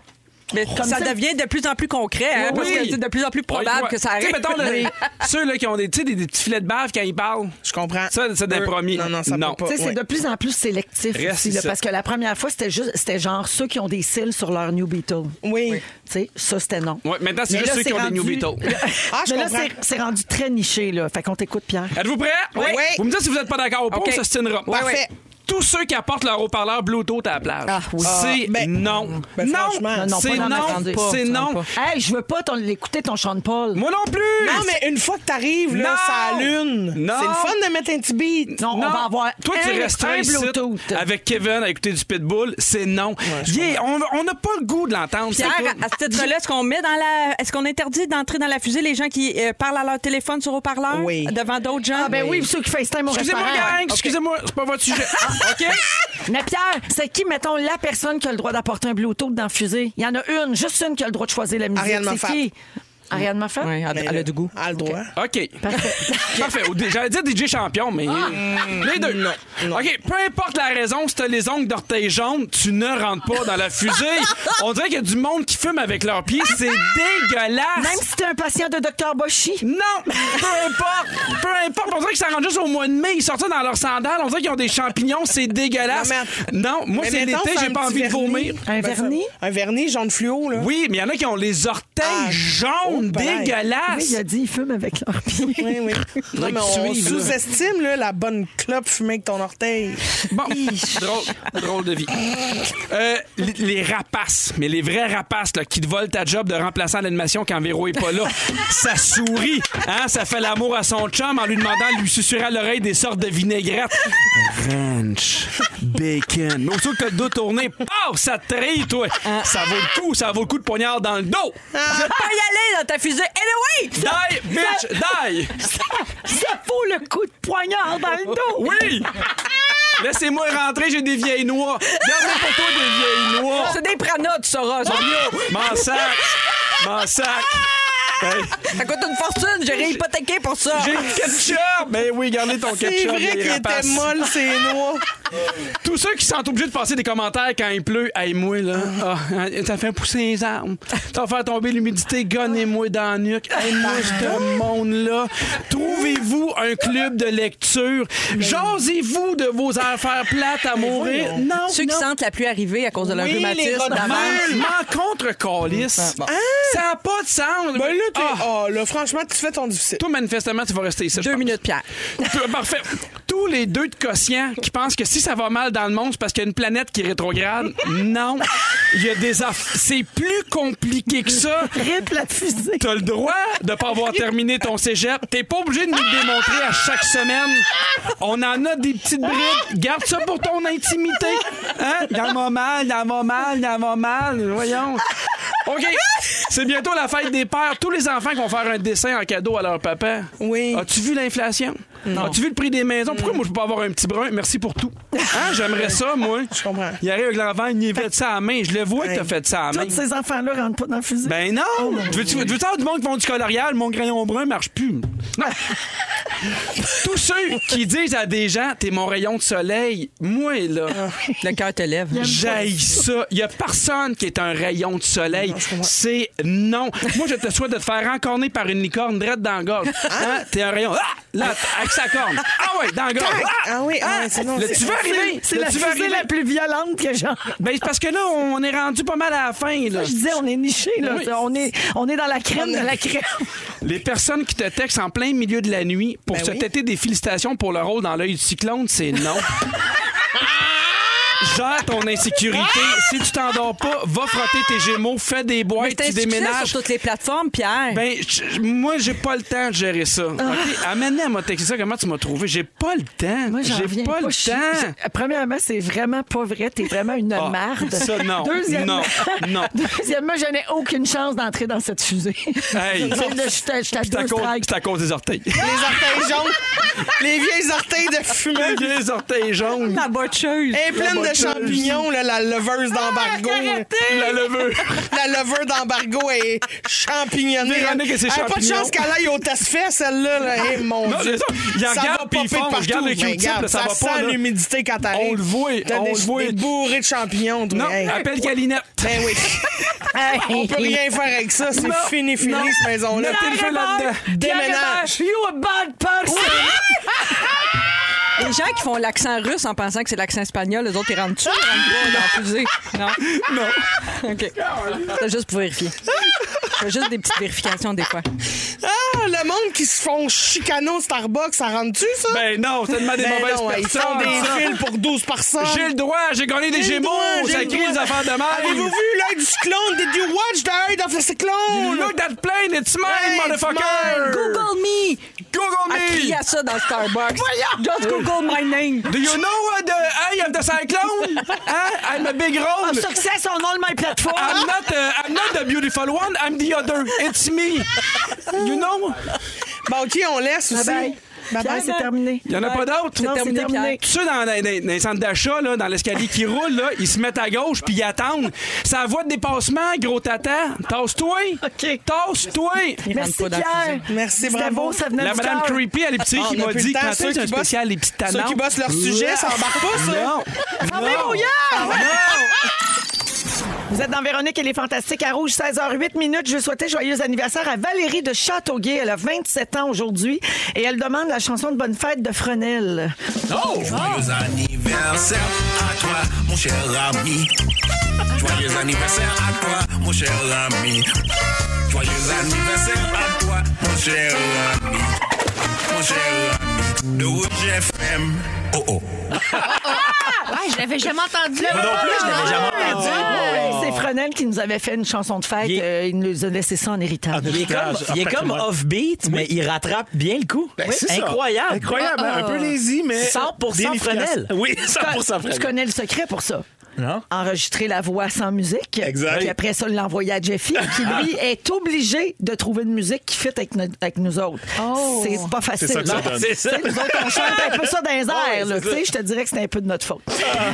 Mais Comme ça, ça- devient de plus en plus concret, hein, Oui. parce que c'est de plus en plus probable Ouais, que ça tu sais, arrive. mettons, le- ceux là, qui ont des, tu sais, des, des petits filets de bave quand ils parlent. Je comprends. Ça, c'est des promis. Non, non, ça Non. peut pas. Tu sais, c'est Ouais. de plus en plus sélectif Reste aussi, là, parce que la première fois, c'était juste, c'était genre ceux qui ont des cils sur leur New Beetle. Oui. Tu sais, ça, c'était non. Ouais, maintenant, c'est juste là, ceux qui ont des New Beatles. Ah, je Mais là, comprends. c'est- c'est rendu très niché, là. Fait qu'on t'écoute, Pierre. Êtes-vous prêts? Oui. Vous me dites si vous n'êtes pas d'accord ou pas, OK. on s'ostinera. Parfait. Tous ceux qui apportent leur haut-parleur Bluetooth à la plage. Ah, oui. C'est Ah, non. Ben, non, franchement. Non, non, c'est pas dans ma non, grande- c'est pas, non. pas. Hey, je veux pas ton- l'écouter ton Sean Paul. Moi non plus. Non, mais une fois que t'arrives, là, Non. ça allume. Non. C'est le fun de mettre un petit beat. Non, on va avoir Toi, tu un, resteras un ici Bluetooth. avec Kevin à écouter du Pitbull. C'est non. Yeah, on on n'a pas le goût de l'entendre. Pierre, tout. à ce titre-là, est-ce qu'on met dans la. Est-ce qu'on interdit d'entrer dans la fusée les gens qui euh, parlent à leur téléphone sur haut-parleur Oui. devant d'autres gens? Ah, ben oui, ceux qui FaceTime au Excusez-moi, restaurant. gang. Excusez-moi, c'est pas votre sujet. OK? Mais Pierre, c'est qui, mettons, la personne qui a le droit d'apporter un Bluetooth dans la fusée? Il y en a une, juste une qui a le droit de choisir la musique. Ariane C'est Moffat. qui? Ariane Moffat? Oui, elle, elle a du goût. À le droit. OK. Parfait. Ou- J'allais dire DJ champion, mais les deux. Non, non. OK, peu importe la raison, si t'as les ongles d'orteil jaunes, tu ne rentres pas dans la fusée. On dirait qu'il y a du monde qui fume avec leurs pieds. C'est dégueulasse. Même si t'es un patient de Dr. Boshi. Non, peu importe, peu importe. On dirait qu'ils s'en rendent juste au mois de mai. Ils sortent ça dans leurs sandales. On dirait qu'ils ont des champignons. C'est dégueulasse. Non, mais- Non, moi, c'est l'été, j'ai pas envie de vomir. Un Ben, vernis? Un vernis jaune fluo, là. Oui, mais il y en a qui ont les orteils Ah. jaunes, Pareil. dégueulasses. Oui, il a dit, ils fument avec leurs pieds. Oui, oui. Non, mais on là. sous-estime là, la bonne clope fumée avec ton orteil. Bon, drôle, drôle de vie. Euh, les, les rapaces, mais les vrais rapaces là, qui te volent ta job de remplaçant l'animation quand Véro est pas là, ça sourit, hein? Ça fait l'amour à son chum en lui demandant de lui susurrer à l'oreille des sortes de vinaigrettes. Ranch, bacon. Mais aussitôt que t'as le dos tourné, paf, ça te trille, toi. Ça vaut le coup, ça vaut le coup de poignard dans le dos. Je vais pas y aller dans ta fusée. Anyway! Die, bitch, die! Ça vaut le coup de poignard dans le dos. Oui! Laissez-moi rentrer, j'ai des vieilles noix. Garde pour toi des vieilles noix. C'est des pranas, tu sauras. ça. M'en sac! M'en sac! Ça coûte une fortune. J'ai réhypothéqué pour ça. J'ai le ketchup! Ben oui, gardez ton C'est ketchup. vrai vieille qu'il était molle, ces noix. Tous ceux qui sont obligés de passer des commentaires quand il pleut, hey, moi, là, ah, hein, ça fait pousser les armes. Ça va faire tomber l'humidité, gonnez-moi dans la nuque. Hey, moi, ce monde-là, trouvez-vous un club de lecture? Jasez-vous de vos affaires plates à mourir? Non, Ceux qui non. sentent la pluie arriver à cause de leur Oui, les rhumatisme d'avance. M'en contre calice. Ça n'a pas de sens. Ben là, Ah, oh, là, franchement, tu fais ton difficile. toi, manifestement, tu vas rester ici. Deux minutes, Pierre. Parfait. Tous les deux de quotient qui pensent que si ça va mal dans le monde, c'est parce qu'il y a une planète qui est rétrograde. Non. Il y a des aff- C'est plus compliqué que ça. Rip la fusée. T'as le droit de pas avoir terminé ton cégep. T'es pas obligé de nous le démontrer à chaque semaine. On en a des petites brides. Garde ça pour ton intimité. Hein? Il en va mal, il en va mal, il en va mal. Voyons. OK. C'est bientôt la fête des pères. Tous les enfants qui vont faire un dessin en cadeau à leur papa. Oui. As-tu vu l'inflation? As-tu vu le prix des maisons? Pourquoi moi je peux pas avoir un petit brun? Merci pour tout. Hein? J'aimerais ça, moi. Je comprends. Il arrive avec l'enfant, il fait ça à la main. Je le vois que t'as fait ça à la main. Tous ces enfants-là rentrent pas dans la fusée. Ben non! veux-tu, veux-tu avoir du monde qui font du colorial? Mon crayon brun marche plus. Non! Tous ceux qui disent à des gens, t'es mon rayon de soleil, moi, là, Le cœur te lève. j'haïs ça. Il y a personne qui est un rayon de soleil. C'est non. Moi, je te souhaite de te faire encorner par une licorne drette dans la gorge. Hein? T'es un rayon. Ah! Là, avec sa corne. Ah ouais, dans la gorge. Ah! Ah oui, ah, c'est non. Là, c'est- tu veux arriver? C'est la fusée arriver? la plus violente que j'ai. Ben, c'est parce que là, on est rendu pas mal à la fin, là. Je disais, on est niché, là. Oui. On, est, on est dans la crème de la crème. Les personnes qui te textent en plein milieu de la nuit pour Ben se oui. têter des félicitations pour le rôle dans l'œil du cyclone, c'est non. Gère ton insécurité. Si tu t'endors pas, va frotter tes gémeaux, fais des boîtes, tu déménages. sur toutes les plateformes, Pierre. Ben, je- moi, j'ai pas le temps de gérer ça. OK? Amène à m'a texté ça. Comment tu m'as trouvé? J'ai pas le temps. Moi, j'en J'ai reviens pas le Je- temps. je- Premièrement, c'est vraiment pas vrai. T'es vraiment une Ah, marde. ça, non. Deuxièmement, Non. Non. Deuxièmement, je n'ai aucune chance d'entrer dans cette fusée. Hey. C'est de- Je à- je à C'est à deux cause- strikes. c'est à cause des orteils. Les orteils jaunes. Les vieilles orteils de fumée. Les vieilles orteils jaunes. La botcheuse. Elle est pleine de champignons, là, la leveuse d'embargo. La levure. La levure d'embargo est champignonnée. Véronique et ses pas de chance qu'elle aille au test-fait, celle-là. Là. Eh, mon Non, Dieu. ça. Il en ça regarde, va popper fonce. partout. Regarde le Q-tip, regarde, là, ça va sent pas, l'humidité quand t'arrives. On le voit, T'as on des, le voit. des bourrées de champignons. toi. Non, Hey. appelle Calinette. Ben oui. On peut rien faire avec ça. C'est fini, fini, cette maison-là. Déménage. You a bad person! Les gens qui font l'accent russe en pensant que c'est l'accent espagnol, les autres, ils rentrent dessus, ils rentrent pas dans la fusée. Non? Non. OK. C'est juste pour vérifier. C'est juste des petites vérifications des fois. Ah, le monde qui se font chicano au Starbucks, ça rentre-tu, ça? Ben non, c'est tellement des Ben mauvaises non, ils font personnes. des ça. fils pour 12 personnes. J'ai le droit, j'ai gagné des J'ai le gémeaux, droit, j'ai ça le crie droit. des affaires de Avez-vous mal. vu l'œil du cyclone? Did you watch the eye of the You cyclone? look that plane, it's mine, Hey, it's motherfucker! mine. Google me! Google Elle crie me! à ça dans Starbucks. Just Google my name. Do you know uh, the eye of the cyclone? Hein? I'm a big road. Success on all my platform! I'm not, uh, I'm not the beautiful one, I'm the other. It's me. You know? Bon, OK, on laisse aussi. Bye-bye. Pierre, c'est terminé. Il n'y en a pas d'autres? Non, c'est terminé, terminé. Tous ceux dans, dans- les centres d'achat, là, dans l'escalier qui roule, là, ils se mettent à gauche puis ils attendent. C'est la voie de dépassement, gros tata. Tasse-toi. OK. Tasse-toi. Merci, Pierre. Merci, C'était bravo. beau, ça venait La du madame cœur. Creepy à l'épicerie Ah, qui m'a dit quand c'est un spécial, les petites Ceux qui bossent leur sujet, ça embarque pas, ça. Non. Fermez Non. vos! Vous êtes dans Véronique et les Fantastiques à Rouge, 16h08 minutes. Je veux souhaiter joyeux anniversaire à Valérie de Châteauguay. Elle a 27 ans aujourd'hui et elle demande la chanson de Bonne Fête de Fresnel. Joyeux anniversaire à toi, mon cher ami. Joyeux anniversaire à toi, mon cher ami. Joyeux anniversaire à toi, mon cher ami. Mon cher ami de Rouge FM. Oh oh. Ouais, je l'avais jamais entendu. Moi non plus, je l'avais jamais entendu. Oui, c'est Fresnel qui nous avait fait une chanson de fête. Il Euh, Il nous a laissé ça en héritage. Il est comme, il est comme off-beat, mais il rattrape bien le coup. Ben. Incroyable. Incroyable. hein? Un peu lazy, mais. 100% bien efficace. Fresnel. Oui, 100% Tu Fresnel. connais le secret pour ça? Non? enregistrer la voix sans musique. Exact. Puis après ça, l'envoyer à Jeffy, qui lui est obligé de trouver une musique qui fit avec, no- avec nous autres. C'est pas facile. C'est ça que ça ça. Nous autres, on chante un peu ça dans les airs. là, tu sais, Je te dirais que c'est un peu de notre faute.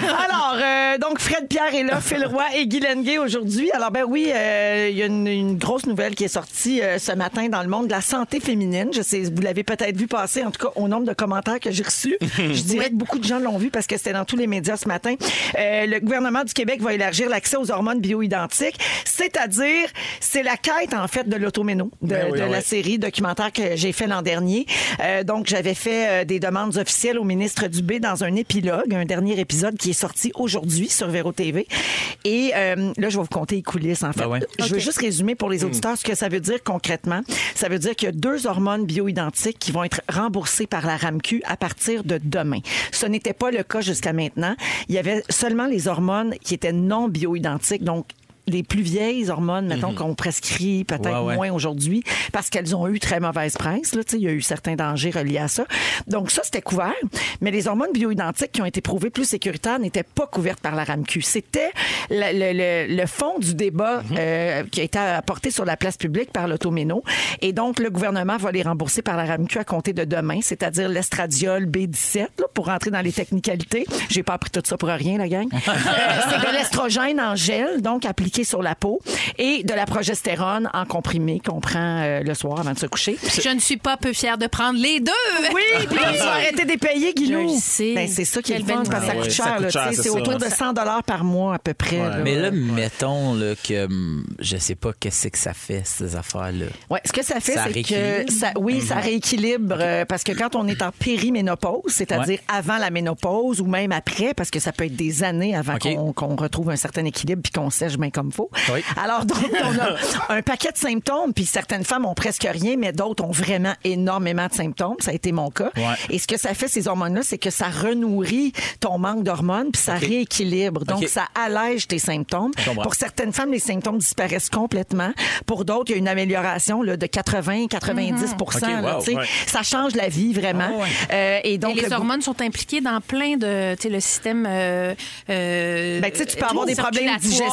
Alors, euh, donc, Fred Pierre est là, Phil Roy et Guy Lenguet aujourd'hui. Alors, ben oui, euh, il y a une, une grosse nouvelle qui est sortie euh, ce matin dans le monde de la santé féminine. Je sais, vous l'avez peut-être vu passer, en tout cas, au nombre de commentaires que j'ai reçus. Je dirais que beaucoup de gens l'ont vu parce que c'était dans tous les médias ce matin. Euh, le gouvernement du Québec va élargir l'accès aux hormones bioidentiques, c'est-à-dire, c'est la quête, en fait, de l'automéno, de, Ben oui, de la série documentaire que j'ai fait l'an dernier. Euh, donc, j'avais fait euh, des demandes officielles au ministre Dubé dans un épilogue, un dernier épisode qui est sorti aujourd'hui sur Véro TV. Et euh, là, je vais vous conter les coulisses, en fait. Ben ouais. Je veux juste résumer pour Hmm. les auditeurs ce que ça veut dire concrètement. Ça veut dire qu'il y a deux hormones bioidentiques qui vont être remboursées par la RAMQ à partir de demain. Ce n'était pas le cas jusqu'à maintenant. Il y avait seulement les hormones qui étaient non bioidentiques, donc les plus vieilles hormones, mettons, qu'on prescrit peut-être Mhm. Ouais, ouais. moins aujourd'hui, parce qu'elles ont eu très mauvaise presse. Là, il y a eu certains dangers reliés à ça. Donc ça, c'était couvert. Mais les hormones bioidentiques qui ont été prouvées plus sécuritaires n'étaient pas couvertes par la RAMQ. C'était le, le- le- le fond du débat Mhm. euh, qui a été apporté sur la place publique par l'automéno. Et donc, le gouvernement va les rembourser par la RAMQ à compter de demain, c'est-à-dire l'estradiol B17, là, pour rentrer dans les technicalités. J'ai pas appris tout ça pour rien, la gang. Euh, c'est de l'estrogène en gel, donc appliqué sur la peau, et de la progestérone en comprimé qu'on prend euh, le soir avant de se coucher. Je ne suis pas peu fière de prendre les deux. Oui, puis tu vas arrêter des payer, Guilou. Je le sais. Ben, c'est ça qui est le fun, parce que ça coûte Ouais, ça cher. coûte c'est autour de 100 par mois à peu près. là. Mais là, mettons là, que hum, je sais pas qu'est-ce que ça fait, ces affaires-là. Ouais, ce que ça fait, c'est que rééquilibre? ça, oui, ça rééquilibre euh, parce que quand on est en périménopause, c'est-à-dire Ouais. avant la ménopause ou même après, parce que ça peut être des années avant qu'on retrouve un certain équilibre puis qu'on sèche bien comme faut. Oui. Alors donc on a un paquet de symptômes puis certaines femmes ont presque rien, mais d'autres ont vraiment énormément de symptômes. Ça a été mon cas. Ouais. Et ce que ça fait ces hormones-là, c'est que ça renourrit ton manque d'hormones puis ça rééquilibre. Donc ça allège tes symptômes. Pour certaines femmes, les symptômes disparaissent complètement. Pour d'autres, il y a une amélioration là, de 80-90 OK, là, wow, tu sais. ouais. Ça change la vie vraiment. Ah ouais. Euh, et donc Et les le- hormones sont impliquées dans plein de, tu sais, le système. Euh, euh, Ben, tu sais, tu peux avoir des problèmes digestifs,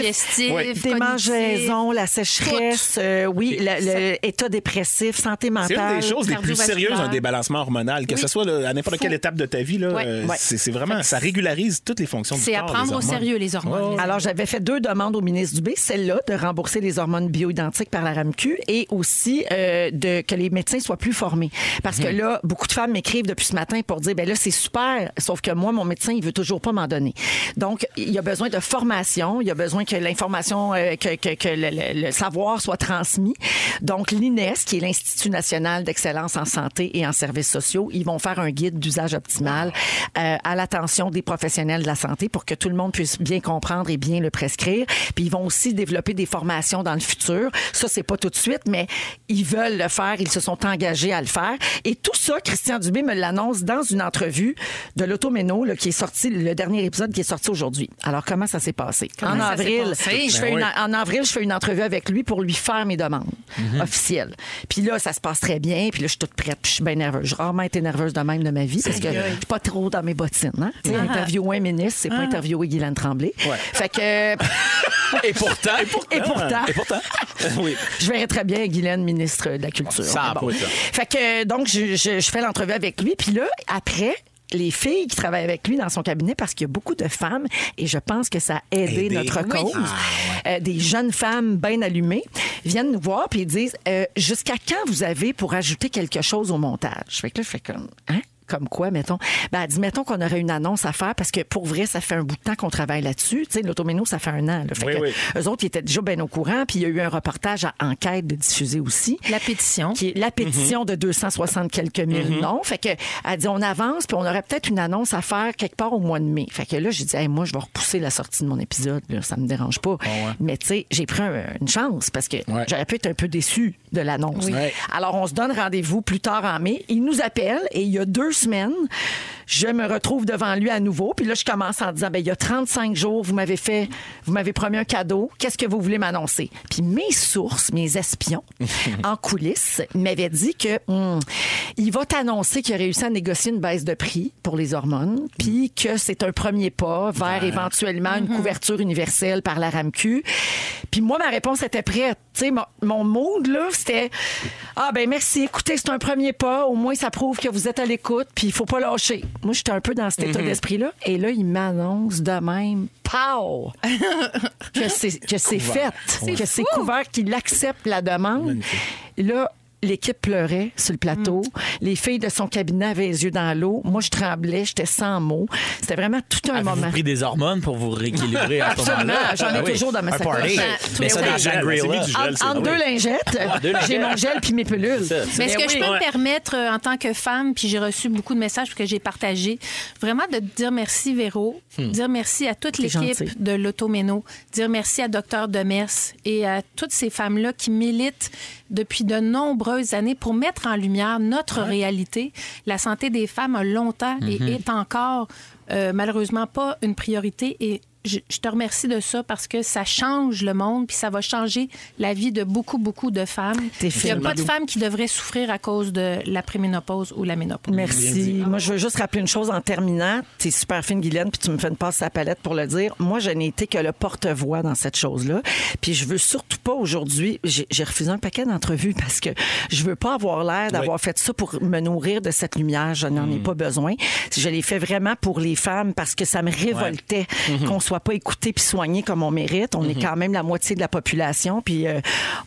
digestifs, Oui. mangeaisons, la sécheresse, euh, oui, le- le état dépressif, santé C'est mentale. une des choses les plus sérieuses, un débalancement hormonal, que ce soit là, à n'importe quelle étape de ta vie. Là, Ouais. euh, c'est c'est vraiment, ça régularise toutes les fonctions du C'est à corps. prendre les au hormones. sérieux, les hormones. Alors, j'avais fait deux demandes au ministre Dubé, celle-là de rembourser les hormones bioidentiques par la RAMQ et aussi euh, de que les médecins soient plus formés. Parce que là, beaucoup de femmes m'écrivent depuis ce matin pour dire, ben là, c'est super, sauf que moi, mon médecin, il veut toujours pas m'en donner. Donc, il y a besoin de formation, il y a besoin que l'information, euh, que, que, que le, savoir soit transmis. Donc, l'INES, qui est l'Institut national d'excellence en santé et en services sociaux, ils vont faire un guide d'usage optimal euh, à l'attention des professionnels de la santé pour que tout le monde puisse bien comprendre et bien le prescrire. Puis ils vont aussi développer des formations dans le futur. Ça, c'est pas tout de suite, mais ils veulent le faire. Ils se sont engagés à le faire. Et tout ça, Christian Dubé me l'annonce dans une entrevue de l'Automéno, là, qui est sorti, le dernier épisode qui est sorti aujourd'hui. Alors, comment ça s'est passé? Comment en s'est avril, je Ben fais une- oui. en avril, je fais une entrevue avec lui pour lui faire mes demandes Mhm. officielles. Puis là, ça se passe très bien. Puis là, je suis toute prête. Puis je suis bien nerveuse. J'ai rarement été nerveuse de même de ma vie parce que je suis pas trop dans mes bottines. Hein? Ah. Interviewer un ministre, c'est pas interviewer Guylaine Tremblay. Ouais. Fait que... Et pourtant. Et pourtant, Et pourtant, oui. je verrais très bien Guylaine, ministre de la Culture. Ça, bon. Fait que, donc, je, je- je fais l'entrevue avec lui. Puis là, après, les filles qui travaillent avec lui dans son cabinet, parce qu'il y a beaucoup de femmes, et je pense que ça a aidé notre Oui. cause, euh, des jeunes femmes bien allumées, viennent nous voir puis ils disent euh, Jusqu'à quand vous avez pour ajouter quelque chose au montage? Fait que là, je fais comme Hein? Comme quoi, mettons? Ben, elle dit, mettons qu'on aurait une annonce à faire parce que pour vrai, ça fait un bout de temps qu'on travaille là-dessus. Tu sais, l'automéno, ça fait un an. là. Fait Oui, que oui. Eux autres, ils étaient déjà bien au courant. Puis il y a eu un reportage à enquête de diffuser aussi. La pétition. Qui est la pétition de 260 quelques mille noms. Fait que, elle dit, on avance, puis on aurait peut-être une annonce à faire quelque part au mois de mai. Fait que là, j'ai dit, Hey, moi, je vais repousser la sortie de mon épisode. Là, ça me dérange pas. Mais tu sais, j'ai pris un- une chance parce que Ouais. j'aurais pu être un peu déçu de l'annonce. Ouais. Alors, on se donne rendez-vous plus tard en mai. Il nous appelle et il y a deux semaines, je me retrouve devant lui à nouveau. Puis là, je commence en disant, ben, il y a 35 jours, vous m'avez fait, vous m'avez promis un cadeau. Qu'est-ce que vous voulez m'annoncer? Puis mes sources, mes espions, en coulisses, m'avaient dit que hum, il va t'annoncer qu'il a réussi à négocier une baisse de prix pour les hormones, puis que c'est un premier pas vers éventuellement une couverture universelle par la RAMQ. Puis moi, ma réponse était prête. Tu sais, mon, mon mood, là, c'était Ah, ben merci, écoutez, c'est un premier pas. Au moins, ça prouve que vous êtes à l'écoute, puis il faut pas lâcher. Moi, j'étais un peu dans cet état d'esprit-là. Et là, il m'annonce de même, pow! que c'est que c'est fait, que c'est couvert, qu'il accepte la demande. Là, L'équipe pleurait sur le plateau. Les filles de son cabinet avaient les yeux dans l'eau. Moi, je tremblais, j'étais sans mots. C'était vraiment tout un moment. pris des hormones pour vous rééquilibrer à ce Absolument. moment-là? J'en ai Ah oui. toujours dans ma sacoche. Ah, Mais ça, gel, entre bon. deux lingettes, j'ai mon gel puis mes pilules. Ça, Mais est-ce Ben que je peux me permettre, euh, en tant que femme, puis j'ai reçu beaucoup de messages que j'ai partagés, vraiment de dire merci, Véro, dire merci à toute l'équipe de l'Automéno, dire merci à Docteur Demers et à toutes ces femmes-là qui militent depuis de nombreuses années pour mettre en lumière notre réalité. La santé des femmes a longtemps et est encore euh, malheureusement pas une priorité et je, je te remercie de ça parce que ça change le monde puis ça va changer la vie de beaucoup, beaucoup de femmes. Il n'y a pas de femmes qui devraient souffrir à cause de la préménopause ou la ménopause. Merci. Moi, je veux juste rappeler une chose en terminant. Tu es super fine, Guylaine, puis tu me fais une passe à la palette pour le dire. Moi, je n'ai été que le porte-voix dans cette chose-là. Puis je veux surtout pas aujourd'hui. J'ai refusé un paquet d'entrevues parce que je veux pas avoir l'air d'avoir fait ça pour me nourrir de cette lumière. Je n'en ai pas besoin. Je l'ai fait vraiment pour les femmes parce que ça me révoltait qu'on soit pas écouté puis soigné comme on mérite. On est quand même la moitié de la population, puis euh,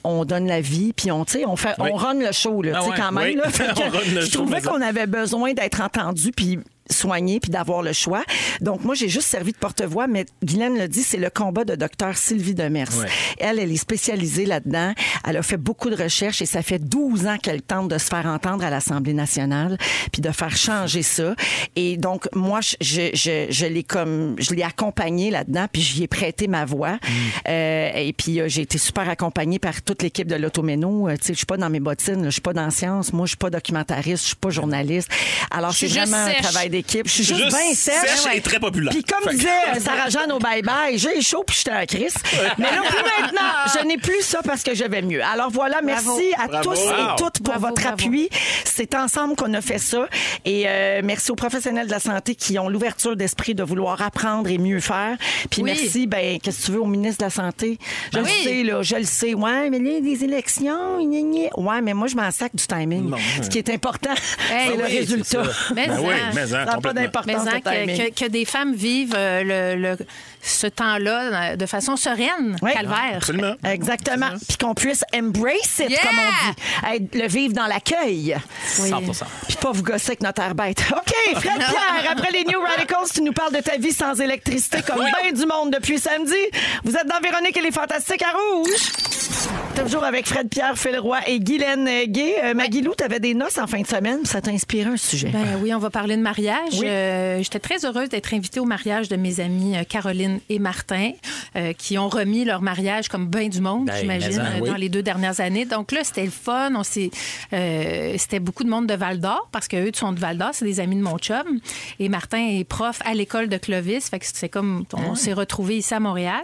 on donne la vie, puis on, on fait, Oui. on run le show là, Ah ouais. quand même. Oui. là. Que je show, trouvais qu'on avait besoin d'être entendu puis soigné puis d'avoir le choix. Donc moi j'ai juste servi de porte-voix mais Guylaine le dit c'est le combat de docteur Sylvie Demers. Ouais. Elle elle est spécialisée là-dedans, elle a fait beaucoup de recherches et ça fait 12 ans qu'elle tente de se faire entendre à l'Assemblée nationale puis de faire changer ça et donc moi je je, je, je l'ai comme je l'ai accompagnée là-dedans puis j'y ai prêté ma voix. Euh, et puis euh, j'ai été super accompagnée par toute l'équipe de l'Automéno, Euh, tu sais je suis pas dans mes bottines, je suis pas dans la science, moi je suis pas documentariste, je suis pas journaliste. Alors Je c'est vraiment un travail d'équipe. Je suis juste, Juste bien sèche. sèche et très populaire. Puis comme Fait disait euh, Sarah Jeanne au bye bye, j'ai chaud puis j'étais à Chris. Mais là plus maintenant, je n'ai plus ça parce que je vais mieux. Alors voilà, merci à Bravo. tous Wow. et toutes pour Bravo, votre bravo. appui. C'est ensemble qu'on a fait ça et euh, merci aux professionnels de la santé qui ont l'ouverture d'esprit de vouloir apprendre et mieux faire. Puis Oui. merci ben qu'est-ce que tu veux au ministre de la santé? Je Ben le oui. sais là, je le sais. Ouais, mais il y a des élections, gna, gna. ouais, mais moi je m'en sac du timing. Non. Ce qui est important, Hey, c'est le oui, résultat. Mais Ben en- oui, mais Ça n'a pas d'importance que, que- que des femmes vivent euh, le, le- ce temps-là euh, de façon sereine, Oui. calvaire. Absolument. Exactement. Puis qu'on puisse embrace it, Yeah! comme on dit. Être- le vivre dans l'accueil. 100 Puis pas vous gosser avec notre air bête. OK, Fred Pierre, après les New Radicals, tu nous parles de ta vie sans électricité comme bien du monde depuis samedi. Vous êtes dans Véronique et les Fantastiques à Rouge. Toujours avec Fred Pierre, Phil Roy et Guylaine Gay. Euh, Maggie Lou, t'avais des noces en fin de semaine. Ça t'a inspiré un sujet. Ben oui, on va parler de mariage. Oui. Euh, J'étais très heureuse d'être invitée au mariage de mes amis euh, Caroline et Martin, euh, qui ont remis leur mariage comme bien du monde, Ben, j'imagine, oui. dans les deux dernières années. Donc là, c'était le fun. On s'est, euh, c'était beaucoup de monde de Val d'Or parce qu'eux sont de Val d'Or, c'est des amis de mon chum. Et Martin est prof à l'école de Clovis, fait que c'est comme on s'est retrouvés ici à Montréal.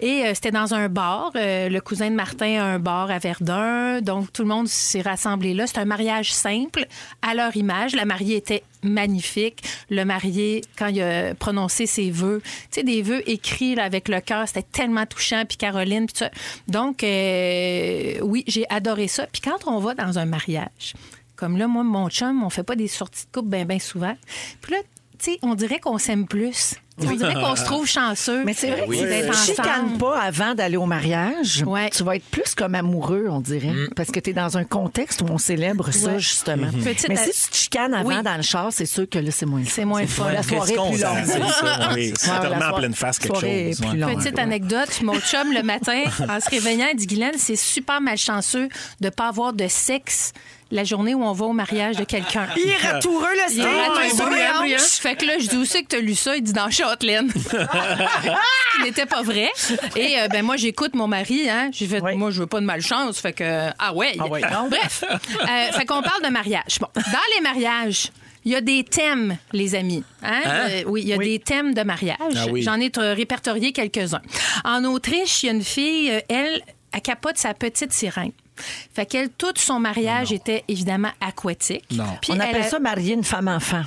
Et c'était dans un bar. Le cousin de Martin a un bar à Verdun. Donc, tout le monde s'est rassemblé là. C'est un mariage simple, à leur image. La mariée était magnifique. Le marié, quand il a prononcé ses vœux, tu sais, des vœux écrits avec le cœur, c'était tellement touchant. Puis Caroline, ça. Donc, euh, oui, j'ai adoré ça. Puis quand on va dans un mariage, comme là, moi, mon chum, on fait pas des sorties de couple bien, bien souvent. Puis là, tu sais, on dirait qu'on s'aime plus. On dirait qu'on se trouve chanceux. Mais c'est vrai que Oui. si d'être tu chicanes ensemble. pas avant d'aller au mariage, Ouais. tu vas être plus comme amoureux, on dirait. Parce que tu es dans un contexte où on célèbre ça, Ouais. justement. Petite- Mais si tu te chicanes avant Oui. dans le char, c'est sûr que là, c'est moins C'est moins fun. La soirée est plus longue. C'est ça, oui. Remet en pleine face quelque chose. Petite anecdote, mon chum le matin, en se réveillant, il dit Guylaine, c'est super malchanceux de ne pas avoir de sexe la journée où on va au mariage de quelqu'un. Il est ratoureux, le Il est ratoureux, hein? Fait que là, je dis où c'est que t'as lu ça? Il dit dans Châtelaine. Ce qui n'était pas vrai. Et euh, ben moi, j'écoute mon mari. Hein? J'ai fait, Oui. moi, je veux pas de malchance. Fait que, ah ouais. Ah ouais, non. Bref. Euh, fait qu'on parle de mariage. Bon, dans les mariages, il y a des thèmes, les amis. Hein? Euh, oui, il y a des thèmes de mariage. Ah oui. J'en ai euh, répertorié quelques-uns. En Autriche, il y a une fille, euh, elle, elle capote sa petite sirène. Fait qu'elle, tout son mariage était évidemment aquatique. Non. Puis On elle appelle a- ça marier une femme-enfant.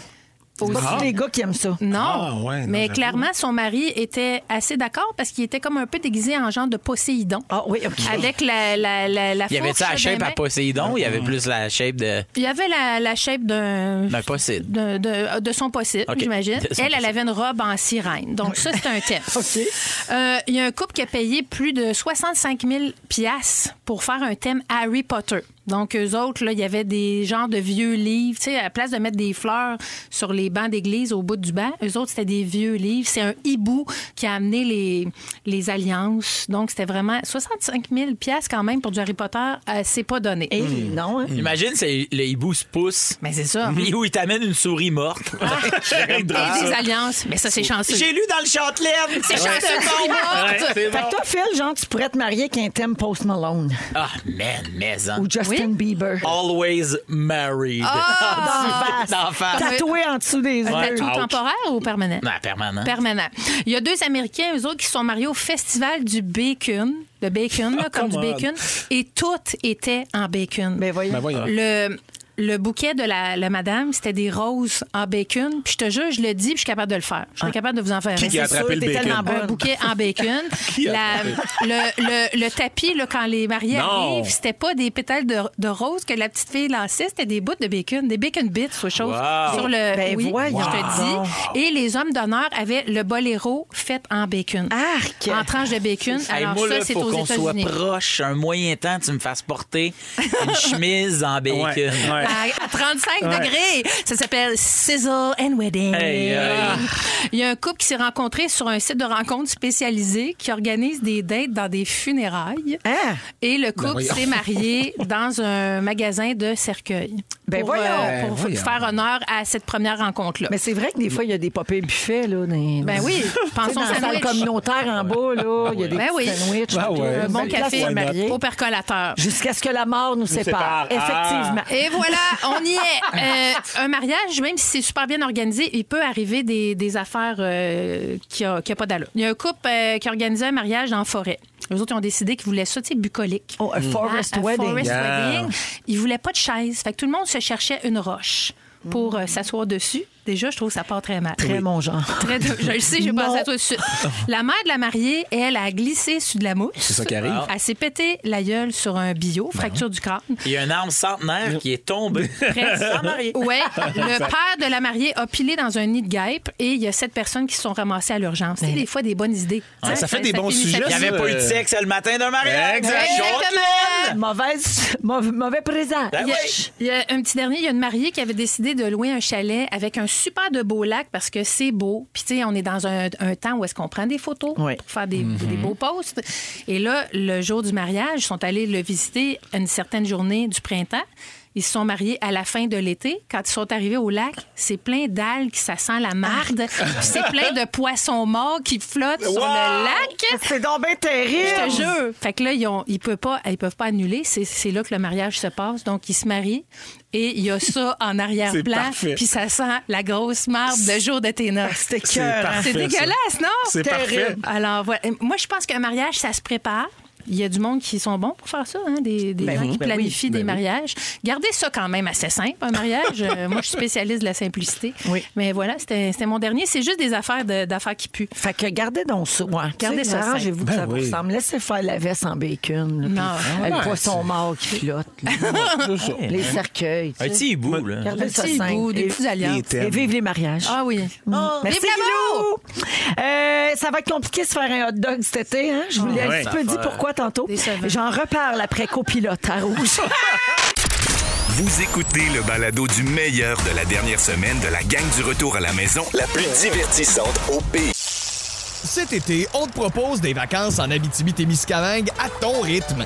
C'est pas tous les gars qui aiment ça. non, Ah, ouais, non, mais clairement, son mari était assez d'accord parce qu'il était comme un peu déguisé en genre de Poséidon. Ah oui, OK. Avec la, la, la, la Il y avait ça la shape des à. Poséidon, il y avait plus la shape de Il y avait la, la shape d'un... d'un Poséidon. De, de- de son possible, OK. j'imagine. Elle, elle possible. avait une robe en sirène. Donc, ça, c'est un thème. Euh, Il y a un couple qui a payé plus de 65 000 piastres pour faire un thème Harry Potter. Donc, eux autres, là, il y avait des genres de vieux livres. Tu sais, à la place de mettre des fleurs sur les bancs d'église au bout du banc, eux autres, c'était des vieux livres. C'est un hibou qui a amené les, les alliances. Donc, c'était vraiment 65 000 piastres quand même pour du Harry Potter. euh, c'est pas donné. Et non, hein? Imagine, c'est le hibou se pousse. Mais c'est ça. Puis où il t'amène une souris morte. Et des alliances. Mais ça, c'est chanceux. J'ai lu dans le Châtelaine. C'est chanceux. c'est morte. Fait que toi, Phil, genre, tu pourrais te marier avec un thème Post Malone Ah, man, mais hein. ou Justin Bieber. Always married. D'en face. D'en face. Tatoué en dessous des Un yeux. tatou temporaire ou permanent? Non, permanent. Permanent. Il y a deux Américains, eux autres, qui se sont mariés au Festival du Bacon. Le bacon, là, comme du on. bacon. Et tout était en bacon. Ben voyons. Ben voyons. Le, le bouquet de la, la madame, c'était des roses en bacon. Puis je te jure, je le dis, puis je suis capable de le faire. Je suis capable de vous en faire. Qui un. qui a C'est attrapé sûr, le bacon? tellement Un bouquet en bacon. Qui a La- le, le- le tapis, là, quand les mariés Non. arrivent, c'était pas des pétales de, de rose que la petite fille lançait, c'était des bouts de bacon, des bacon bits, ou chose. Wow. Sur le, Ben oui, voyons je te dis. Et les hommes d'honneur avaient le boléro fait en bacon. Arc! En tranche de bacon. Hey, Alors moi, ça, c'est faut aux qu'on soit États-Unis. proche, un moyen temps, tu me fasses porter une chemise en bacon. Ouais, ouais. À, à 35 degrés. Ça s'appelle Sizzle and Wedding. Hey. Il y a un couple qui s'est rencontré sur un site de rencontre spécialisé qui organise des dates dans des funérailles. Hein? Et le couple voyons. s'est marié dans un magasin de cercueil. Ben pour, voyons. euh, pour Ben faire honneur à cette première rencontre-là. Mais c'est vrai que des fois, il y a des papiers buffets, là. Dans... Ben oui, pensons dans la salle communautaire en bas, là, il y a des Ben oui. sandwichs. Ouais. tout. Un bon café pour au percolateur. Jusqu'à ce que la mort nous sépare. sépare. Ah. Effectivement. Et voilà, on y est. Euh, un mariage, même si c'est super bien organisé, il peut arriver des, des affaires euh, qui n'ont pas d'allure. Il y a un couple euh, qui organisait un mariage en forêt. Les autres ils ont décidé qu'ils voulaient ça, tu sais, bucolique. Oh, a forest Ah, un wedding. forest Yeah. wedding. Ils voulaient pas de chaise. Fait que tout le monde se cherchait une roche pour euh, s'asseoir dessus. Déjà, je trouve que ça part très mal. Très mon genre. Très- je le sais, j'ai pensé à toi tout de suite. La mère de la mariée, elle, a glissé sur de la mousse. C'est ça qui arrive. Elle s'est pété la gueule sur un bio, fracture du crâne. Il y a un arbre centenaire qui est tombé. Presque. mariée. Ouais, le père de la mariée a pilé dans un nid de guêpe et il y a sept personnes qui se sont ramassées à l'urgence. C'est des fois des bonnes idées. Ça fait des bons sujets, Il n'y avait pas eu de sexe le matin d'un mariage. Exact. Exactement. Mauvaise, mauvais, mauvais présent. Ben Il y, a, oui. il y a un petit dernier, il y a une mariée qui avait décidé de louer un chalet avec un super de beau lac parce que c'est beau. Puis, tu sais, on est dans un, un temps où est-ce qu'on prend des photos Oui. pour faire des, des beaux posts. Et là, le jour du mariage, ils sont allés le visiter une certaine journée du printemps. Ils se sont mariés à la fin de l'été. Quand ils sont arrivés au lac, c'est plein d'algues, ça sent la marde. Puis c'est plein de poissons morts qui flottent sur le lac. C'est donc bien Je te terrible. jure. Fait que là, ils, ont, ils peuvent pas, ils peuvent pas annuler. C'est, c'est là que le mariage se passe. Donc, ils se marient et il y a ça en C'est arrière-plan. Puis ça sent la grosse marde le jour de tes noces. C'était C'est ça. dégueulasse, non? C'est Terrible. parfait. Alors, voilà. Moi, je pense qu'un mariage, ça se prépare. Il y a du monde qui sont bons pour faire ça, hein, des, des Ben gens oui, qui ben planifient oui, des ben oui. mariages. Gardez ça quand même assez simple, un mariage. Euh, moi, je suis spécialiste de la simplicité. Oui. Mais voilà, c'était mon dernier. C'est juste des affaires de- d'affaires qui puent. Fait que gardez donc ça. Ouais. Gardez ça Arrangez-vous que ça vous ressemble. Laissez faire la veste en bacon. là, Non. puis, Ouais, le poisson mort qui flotte. là. C'est ça. les cercueils. Un petit hibou, là. Gardez Un ça petit simple. bout, des Et- petites alliances. Et vive les mariages. Ah oui. Merci, Vive l'amour! Guilou! Euh, ça va être compliqué de se faire un hot dog cet été. Hein? Je vous l'ai un petit peu dit pourquoi tantôt. Décevant. J'en reparle après copilote à rouge. Vous écoutez le balado du meilleur de la dernière semaine de la gang du retour à la maison, la plus divertissante au pays. Cet été, on te propose des vacances en Abitibi-Témiscamingue à ton rythme.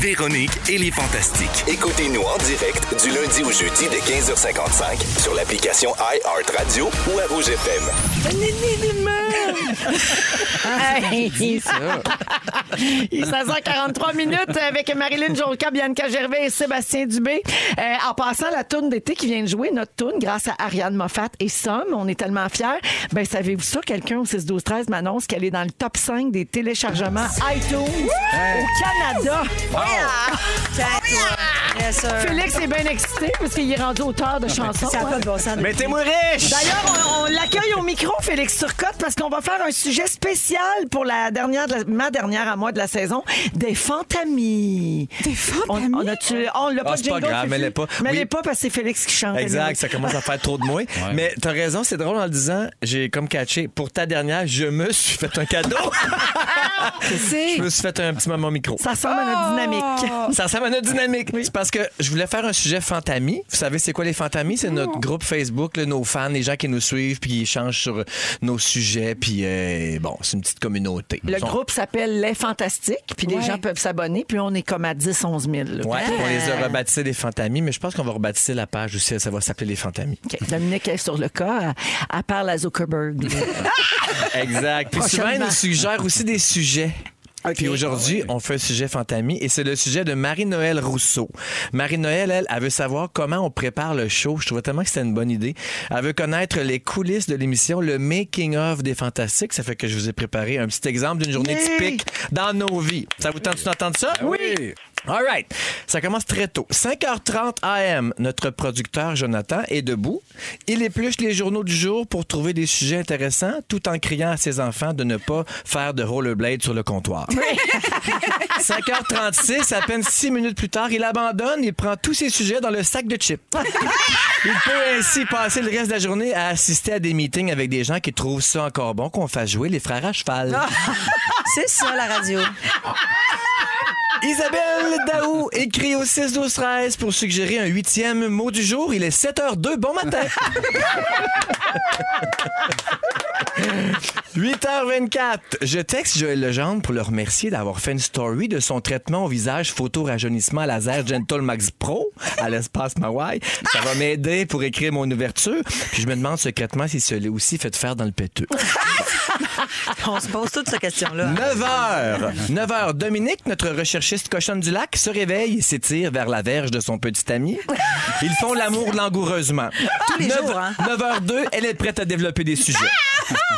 Véronique et les Fantastiques. Écoutez-nous en direct du lundi au jeudi dès 15h55 sur l'application iHeartRadio ou à Rouge FM. Hey, Il est 16h43 minutes avec Marilyn Jonca, Bianca Gervais et Sébastien Dubé. Euh, en passant la tourne d'été qui vient de jouer, notre tourne, grâce à Ariane Moffat et Somme, on est tellement fiers. Ben, savez-vous ça? Quelqu'un au 6-12-13 m'annonce qu'elle est dans le top 5 des téléchargements iTunes au Canada. Félix est bien excité parce qu'il est rendu auteur de chansons. hein. Mettez-moi riche! D'ailleurs, on, on l'accueille Félix Turcotte, parce qu'on va faire un sujet spécial pour la dernière, de la- ma dernière à moi de la saison, des fantamis. Des fantamis? On, on a-tu- on l'a pas Ah, de c'est pas jingle, grave, Fufu? mets-les pas. Mets-les Oui. pas parce que c'est Félix qui chante. Exact, ça commence à faire trop de moins. Mais t'as raison, c'est drôle en le disant, j'ai comme catché, pour ta dernière, je me suis fait un cadeau. je me suis fait un petit moment micro. Ça ressemble à notre dynamique. Ça ressemble à notre dynamique. C'est parce que je voulais faire un sujet Fantamis. Vous savez, c'est quoi les Fantamis? C'est notre groupe Facebook, là, nos fans, les gens qui nous suivent, puis qui échangent sur nos sujets. Puis, euh, bon, c'est une petite communauté. Le sont- groupe s'appelle Les Fantastiques, puis les gens peuvent s'abonner, puis on est comme à 10-11 000. là. Ouais, on les a rebaptisés les Fantamis, mais je pense qu'on va rebaptiser la page aussi. Ça va s'appeler les Fantamis. OK. Dominique est sur le cas. Elle, elle parle à Zuckerberg. Exact. Puis souvent, ils nous suggèrent aussi des sujets. Puis aujourd'hui, on fait un sujet Fantamie et c'est le sujet de Marie-Noël Rousseau. Marie-Noël, elle, elle veut savoir comment on prépare le show. Je trouvais tellement que c'était une bonne idée. Elle veut connaître les coulisses de l'émission, le making-of des Fantastiques. Ça fait que je vous ai préparé un petit exemple d'une journée Yay! typique dans nos vies. Ça vous tente d'entendre ça? Oui! All right. Ça commence très tôt. 5h30 AM, notre producteur Jonathan est debout. Il épluche les journaux du jour pour trouver des sujets intéressants tout en criant à ses enfants de ne pas faire de rollerblade sur le comptoir. 5h36, à peine six minutes plus tard, il abandonne, il prend tous ses sujets dans le sac de chips. Il peut ainsi passer le reste de la journée à assister à des meetings avec des gens qui trouvent ça encore bon qu'on fasse jouer les frères à cheval. C'est ça, la radio. Isabelle Daou écrit au 6 12 13 pour suggérer un huitième mot du jour. Il est 7h02. Bon matin. 8h24. Je texte Joël Legendre pour le remercier d'avoir fait une story de son traitement au visage photo rajeunissement laser Gentle Max Pro à l'espace Mawai. Ça va m'aider pour écrire mon ouverture. Puis je me demande secrètement s'il se l'est aussi fait faire dans le péteux. On se pose toute cette question-là. 9 h 9 h Dominique, notre recherchiste cochonne du lac, se réveille et s'étire vers la verge de son petit ami. Ils font l'amour langoureusement. Tous les 9, jours, hein? 9h02, elle est prête à développer des sujets.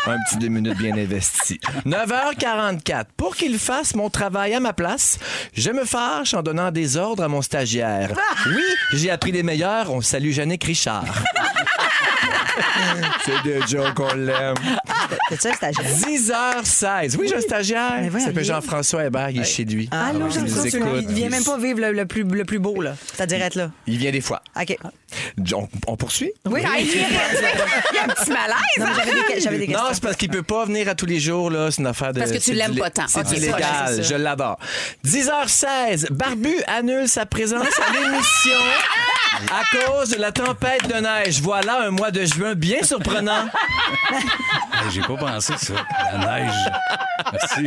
Un petit deux minutes bien investi. 9h44. Pour qu'il fasse mon travail à ma place, je me fâche en donnant des ordres à mon stagiaire. Oui, j'ai appris les meilleurs. On salue Jannick Richard. C'est de joke, on l'aime. C'est ça, le stagiaire? 10h16. Oui, j'ai un stagiaire. Il voyons, s'appelle Jean-François Hébert, il est chez lui. Allô, il nous Jean-François. Il vient même pas vivre le, le plus, le plus beau, là. C'est-à-dire être là. Il vient des fois. OK. On, on poursuit? Oui, Ah, il y a il y a un petit malaise. Non, j'avais des, j'avais des Non, questions. c'est parce qu'il peut pas venir à tous les jours, là. C'est une affaire de. Parce que tu l'aimes pas tant. C'est Ok, du c'est ça, légal. c'est ça. Je l'adore. 10h16. Barbu annule sa présence à l'émission à cause de la tempête de neige. Voilà un mois de juin bien surprenant. Hey, J'ai pas pensé ça. La neige. Merci.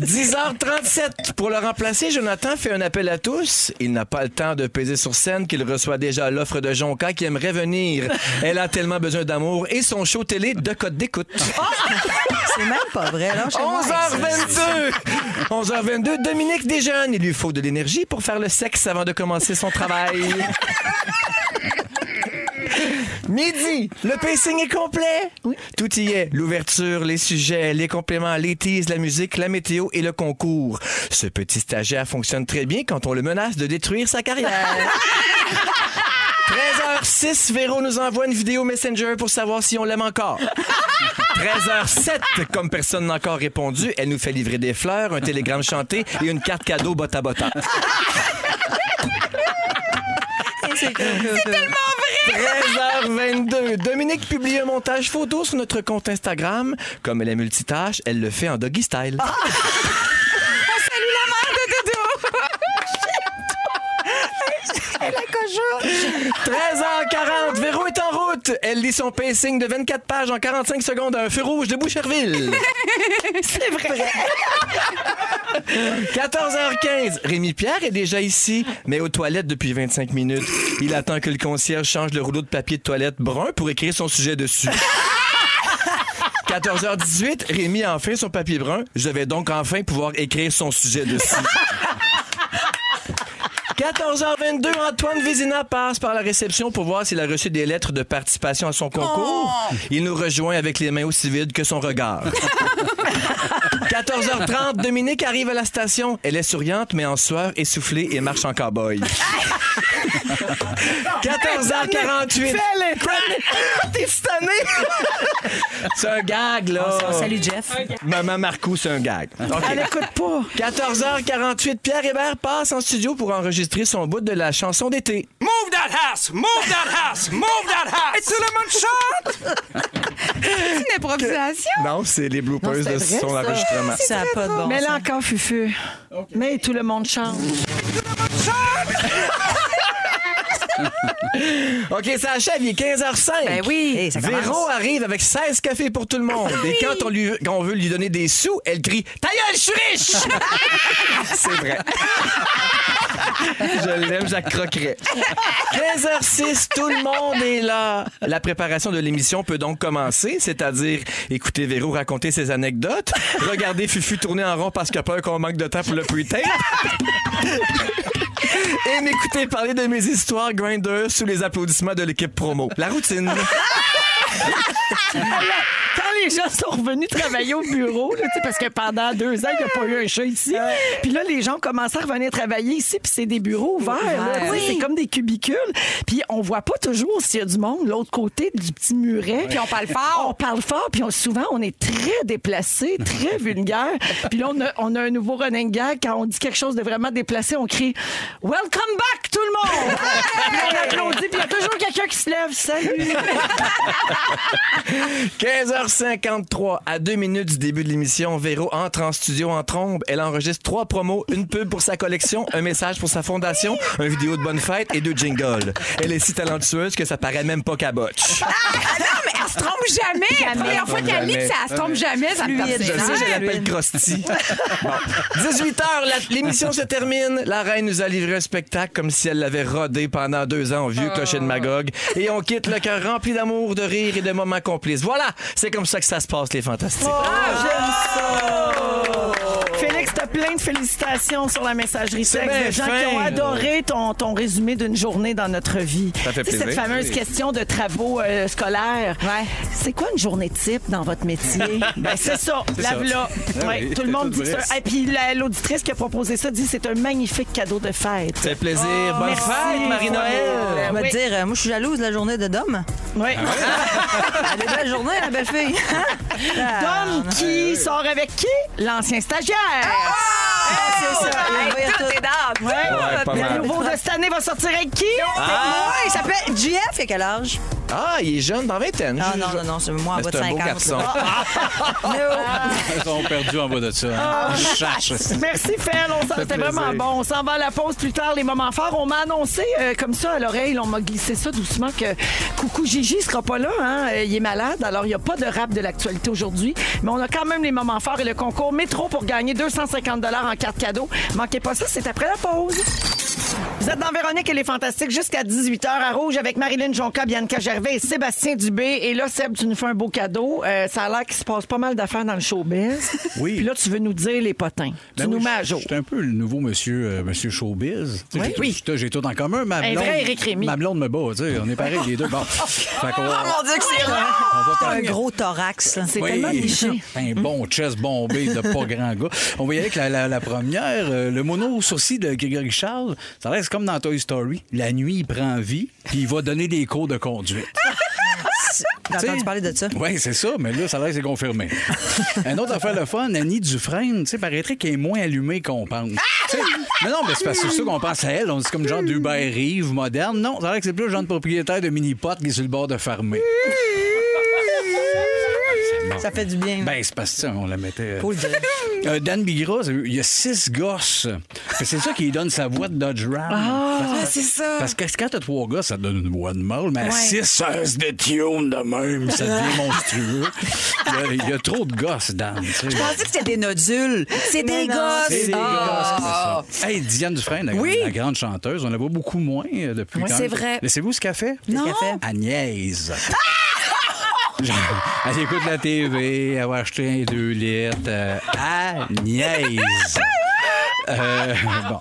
10h37. Pour le remplacer, Jonathan fait un appel à tous. Il n'a pas le temps de peser sur scène qu'il reçoit déjà l'offre de Jonca qui aimerait venir. Elle a tellement besoin d'amour et son show télé de code d'écoute. C'est même pas vrai. là. 11h22. 11h22. Dominique déjeune. Il lui faut de l'énergie pour faire le sexe avant de commencer son travail. Midi, le pacing est complet. Tout y est. L'ouverture, les sujets, les compléments, les teases, la musique, la météo et le concours. Ce petit stagiaire fonctionne très bien quand on le menace de détruire sa carrière. 13h06, Véro nous envoie une vidéo Messenger pour savoir si on l'aime encore. 13h07, comme personne n'a encore répondu, elle nous fait livrer des fleurs, un télégramme chanté et une carte cadeau bota bota. C'est tellement 13h22. Dominique publie un montage photo sur notre compte Instagram. Comme elle est multitâche, elle le fait en doggy style. On salue la mère de Dodo. la cochon. 13h40, Véro est en route. Elle lit son pacing de 24 pages en 45 secondes à un feu rouge de Boucherville. C'est vrai. 14h15, Rémi Pierre est déjà ici, mais aux toilettes depuis 25 minutes. Il attend que le concierge change le rouleau de papier de toilette brun pour écrire son sujet dessus. 14h18, Rémi a enfin son papier brun. Je vais donc enfin pouvoir écrire son sujet dessus. 14h22, Antoine Vézina passe par la réception pour voir s'il a reçu des lettres de participation à son concours. Il nous rejoint avec les mains aussi vides que son regard. 14h30, Dominique arrive à la station. Elle est souriante, mais en sueur, essoufflée et marche en cow-boy. 14h48. T'es tanné? C'est un gag, là. On salue Jeff. Maman Marcou, c'est un gag. OK. Elle écoute pas. 14h48, Pierre Hébert passe en studio pour enregistrer son bout de la chanson d'été. Move that house! Move that house! Move that house! Et tout le monde chante! C'est une improvisation. Non, c'est les bloopers de son ça. Enregistrement. Ça n'a pas de bon Mais là encore, Fufu. Mais tout le monde chante. OK, ça achève, il est 15h05. Ben oui. Hey, Véro arrive avec 16 cafés pour tout le monde. Et quand on, lui, quand on veut lui donner des sous, elle crie Ta gueule, je suis riche! C'est vrai. je l'aime, je la croquerais. 15h06, tout le monde est là. La préparation de l'émission peut donc commencer, c'est-à-dire écouter Véro raconter ses anecdotes, regarder Fufu tourner en rond parce qu'il a peur qu'on manque de temps pour le pre-tape. Et m'écouter parler de mes histoires Grinder sous les applaudissements de l'équipe promo. La routine. Les gens sont revenus travailler au bureau, là, parce que pendant deux ans, il n'y a pas eu un chat ici. Puis là, les gens commencent à revenir travailler ici, puis c'est des bureaux ouverts. Oui. C'est comme des cubicules. Puis on voit pas toujours s'il y a du monde de l'autre côté du petit muret. Puis on parle fort. On parle fort, puis on- souvent, on est très déplacé, très vulgaire. Puis là, on a, on a un nouveau running gag. Quand on dit quelque chose de vraiment déplacé, on crie « Welcome back, tout le monde! » on applaudit, puis il y a toujours quelqu'un qui se lève. « Salut! » 15h53, à deux minutes du début de l'émission, Véro entre en studio en trombe. Elle enregistre trois promos, une pub pour sa collection, un message pour sa fondation, une vidéo de bonne fête et deux jingles. Elle est si talentueuse que ça paraît même pas qu'à botch. Non, mais elle se trompe jamais. La première fois qu'elle lit que ça se trompe jamais, ça me Je sais, je l'appelle Krusty. Bon. 18h, l'émission se termine. La reine nous a livré un spectacle comme si elle l'avait rodé pendant deux ans au vieux clocher de Magog. Et on quitte le cœur rempli d'amour, de rire et de moments complices. Voilà, c'est comme ça que ça se passe, les fantastiques. Félix, plein de félicitations sur la messagerie C'est texte de gens fin. qui ont adoré ton, ton résumé d'une journée dans notre vie. Ça fait Tu sais, Cette plaisir. fameuse question de travaux euh, scolaires. C'est quoi une journée type dans votre métier? ben, c'est ça, C'est la. Ah Ouais, oui, tout le monde tout dit vrai. ça. Et puis la- l'auditrice qui a proposé ça dit c'est un magnifique cadeau de fête. Ça fait plaisir. Bonne Merci, fête, Marie-Noël. Je vais Oui. te dire, euh, moi, je suis jalouse de la journée de Dom. Oui. Elle est belle journée, la belle fille. Dom qui sort avec qui? L'ancien stagiaire. C'est ça. Hey, Il va y tout tout. est dans. Ouais. Ouais, pas Le nouveau de cette année va sortir avec qui? Moi, il s'appelle JF, il a quel âge? Ah, il est jeune, dans vingtaine. Ah non, non, non, c'est moi en bas de c'est un 50. beau garçon. là. Ils sont perdus en bas de ça. hein. Chache. Merci, Fel. On s'en- C'était vraiment bon. On s'en va à la pause plus tard, les moments forts. On m'a annoncé euh, comme ça à l'oreille, on m'a glissé ça doucement que Coucou Gigi sera pas là. Hein? Euh, Il est malade, alors il n'y a pas de rap de l'actualité aujourd'hui. Mais on a quand même les moments forts et le concours métro pour gagner 250 en carte cadeau. Manquez pas ça, c'est après la pause. Vous êtes dans Véronique et les Fantastiques jusqu'à 18h à Rouge avec Marilyn Jonca, Bianca Gervais et Sébastien Dubé. Et là, Seb, tu nous fais un beau cadeau. Euh, ça a l'air qu'il se passe pas mal d'affaires dans le showbiz. Oui. Puis là, tu veux nous dire les potins. Ben tu nous mets à je- jour. Je suis un peu le nouveau monsieur, euh, monsieur showbiz. Oui. j'ai- Oui. j'ai- J'ai tout en commun. Ma Un blonde, vrai Éric Rémy. Ma blonde me bat. On est pareils les deux. Bon. Fait qu'on- Oh mon Dieu, que c'est on va rare! pas- Un gros thorax. C'est Oui. tellement niché. Un bon chest bombé de pas grand gars. On va y aller avec la, la- la première. euh, le mono sourcil de Grégory Charles, ça reste comme dans Toy Story. La nuit, il prend vie, puis il va donner des cours de conduite. J'ai entendu parler de ça. Oui, c'est ça, mais là, ça a l'air c'est confirmé. Un autre affaire le fun, Annie Dufresne, tu sais, paraîtrait qu'elle est moins allumée qu'on pense. Mais non, mais c'est parce que c'est ça qu'on pense à elle. On dit comme genre d'Uber Rive moderne. Non, ça a l'air que c'est plus le genre de propriétaire de mini-pot qui est sur le bord de Ça fait du bien. Ben, c'est parce que ça, on la mettait. euh. Euh, Dan Bigra, il y a six gosses. C'est ça qui lui donne sa voix de Dodge Ram. Ah, c'est ça. Parce que quand t'as trois gosses, ça te donne une voix de mâle, mais à Ouais. six sens de tune de même, ça devient monstrueux. Il y, a, il y a trop de gosses, Dan. tu sais. Je pensais que c'était des nodules. C'est des Non, gosses. C'est des Ah. gosses, c'est ça. Hey, Diane Dufresne, la, Oui. la grande chanteuse, on la voit beaucoup moins euh, depuis Oui, quand c'est vrai. Mais savez-vous ce qu'elle fait? Non. Qu'est-ce qu'elle fait? Agnès. Elle écoute la TV, elle va acheter un 2 litres. Euh, Agnès. Euh, bon.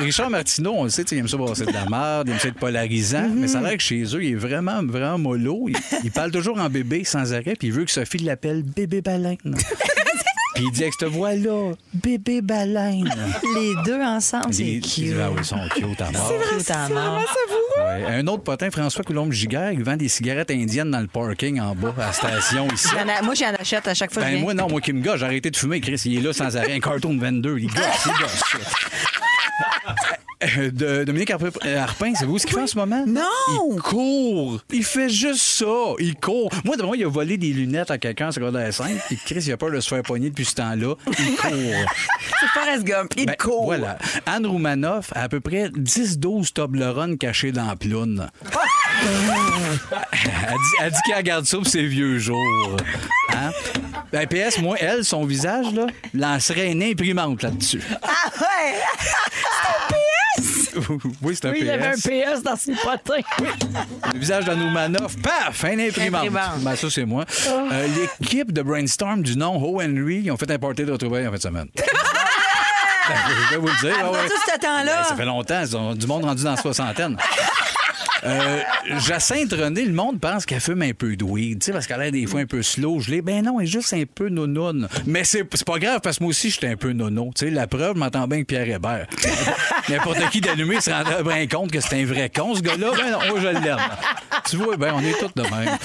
Richard Martineau, on le sait, il aime ça brasser de la merde, il aime ça être polarisant, mais ça a l'air que chez eux, il est vraiment, vraiment mollo. Il, il parle toujours en bébé sans arrêt, puis il veut que Sophie l'appelle bébé baleine. puis il dit avec cette voix-là, bébé baleine. Les deux ensemble, c'est Les- cute. Ah oui, ils sont cute à mort. C'est à mort. Ouais. Un autre potin, François Coulombe-Giguère, il vend des cigarettes indiennes dans le parking en bas, à la station ici. Moi, j'en achète à chaque fois que je Ben moi, non, moi qui me gars, j'ai arrêté de fumer, Chris, il est là sans arrêt. Un carton de 22, il gosse, il gosse. Euh, de- Dominique Harpin, euh, Harpin, c'est vous ce qu'il fait en ce moment? Non! Il court! Il fait juste ça! Il court! Moi, moi, il a volé des lunettes à quelqu'un en secondaire 5, puis Chris, il a peur de se faire pogner depuis ce temps-là. Il court! C'est Forrest Gump. Il Ben, court. Voilà. Anne Roumanoff a à peu près 10-12 Toblerone cachés dans la ploune. elle dit, elle dit qu'elle regarde ça pour ses vieux jours. Hein? Ben, PS, moi, elle, son visage, là, lancerait une imprimante là-dessus. Ah ouais! oui, c'est un Oui, PS. il y avait un PS dans ses potins. Le visage d'Anne Roumanoff, paf, une imprimante. Imprimante. Ben, ça, c'est moi. Euh, L'équipe de Brainstorm du nom O. Henry, ils ont fait un party de retrouvailles en fin de semaine. Ben, je vais vous le dire. Ah, ouais. tout ce temps-là. Ben, ça fait longtemps, ils ont du monde rendu dans la soixantaine. Euh, Jacinthe René, le monde pense qu'elle fume un peu de weed, tu sais, parce qu'elle a des fois un peu slow, gelée. Ben non, elle est juste un peu nonoune. Mais c'est pas grave, parce que moi aussi, j'étais un peu nono. Tu sais, la preuve, je m'entends bien avec Pierre Hébert. N'importe qui d'allumé se rendrait bien compte que c'est un vrai con, ce gars-là. Ben non, moi, je l'aime. Tu vois, ben, on est tous de même.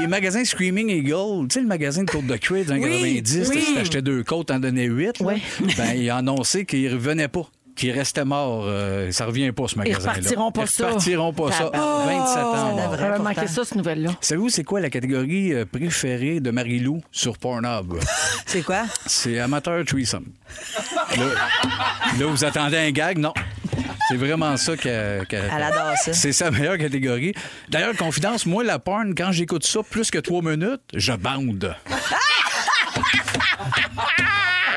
Les magasins Screaming Eagle, tu sais, le magasin de côtes de cuir dans Oui, 90, oui. si t'achetais deux côtes, t'en donnais huit. Ouais. Ben, il a annoncé qu'il revenait pas. Qu'il restait mort. Euh, ça revient pas, ce magasin-là. repartiront pas ça. Ils repartiront pas ça. Tabarnak. 27 ans. ça devrait. Manqué ça, cette nouvelle-là. Savez-vous, c'est quoi la catégorie euh, préférée de Marie-Lou sur Pornhub? C'est quoi? C'est amateur threesome. Là, là, vous attendez un gag? Non. C'est vraiment ça qu'elle. qu'elle- Elle adore ça. C'est sa meilleure catégorie. D'ailleurs, confidence, moi, la porn, quand j'écoute ça plus que trois minutes, je bande.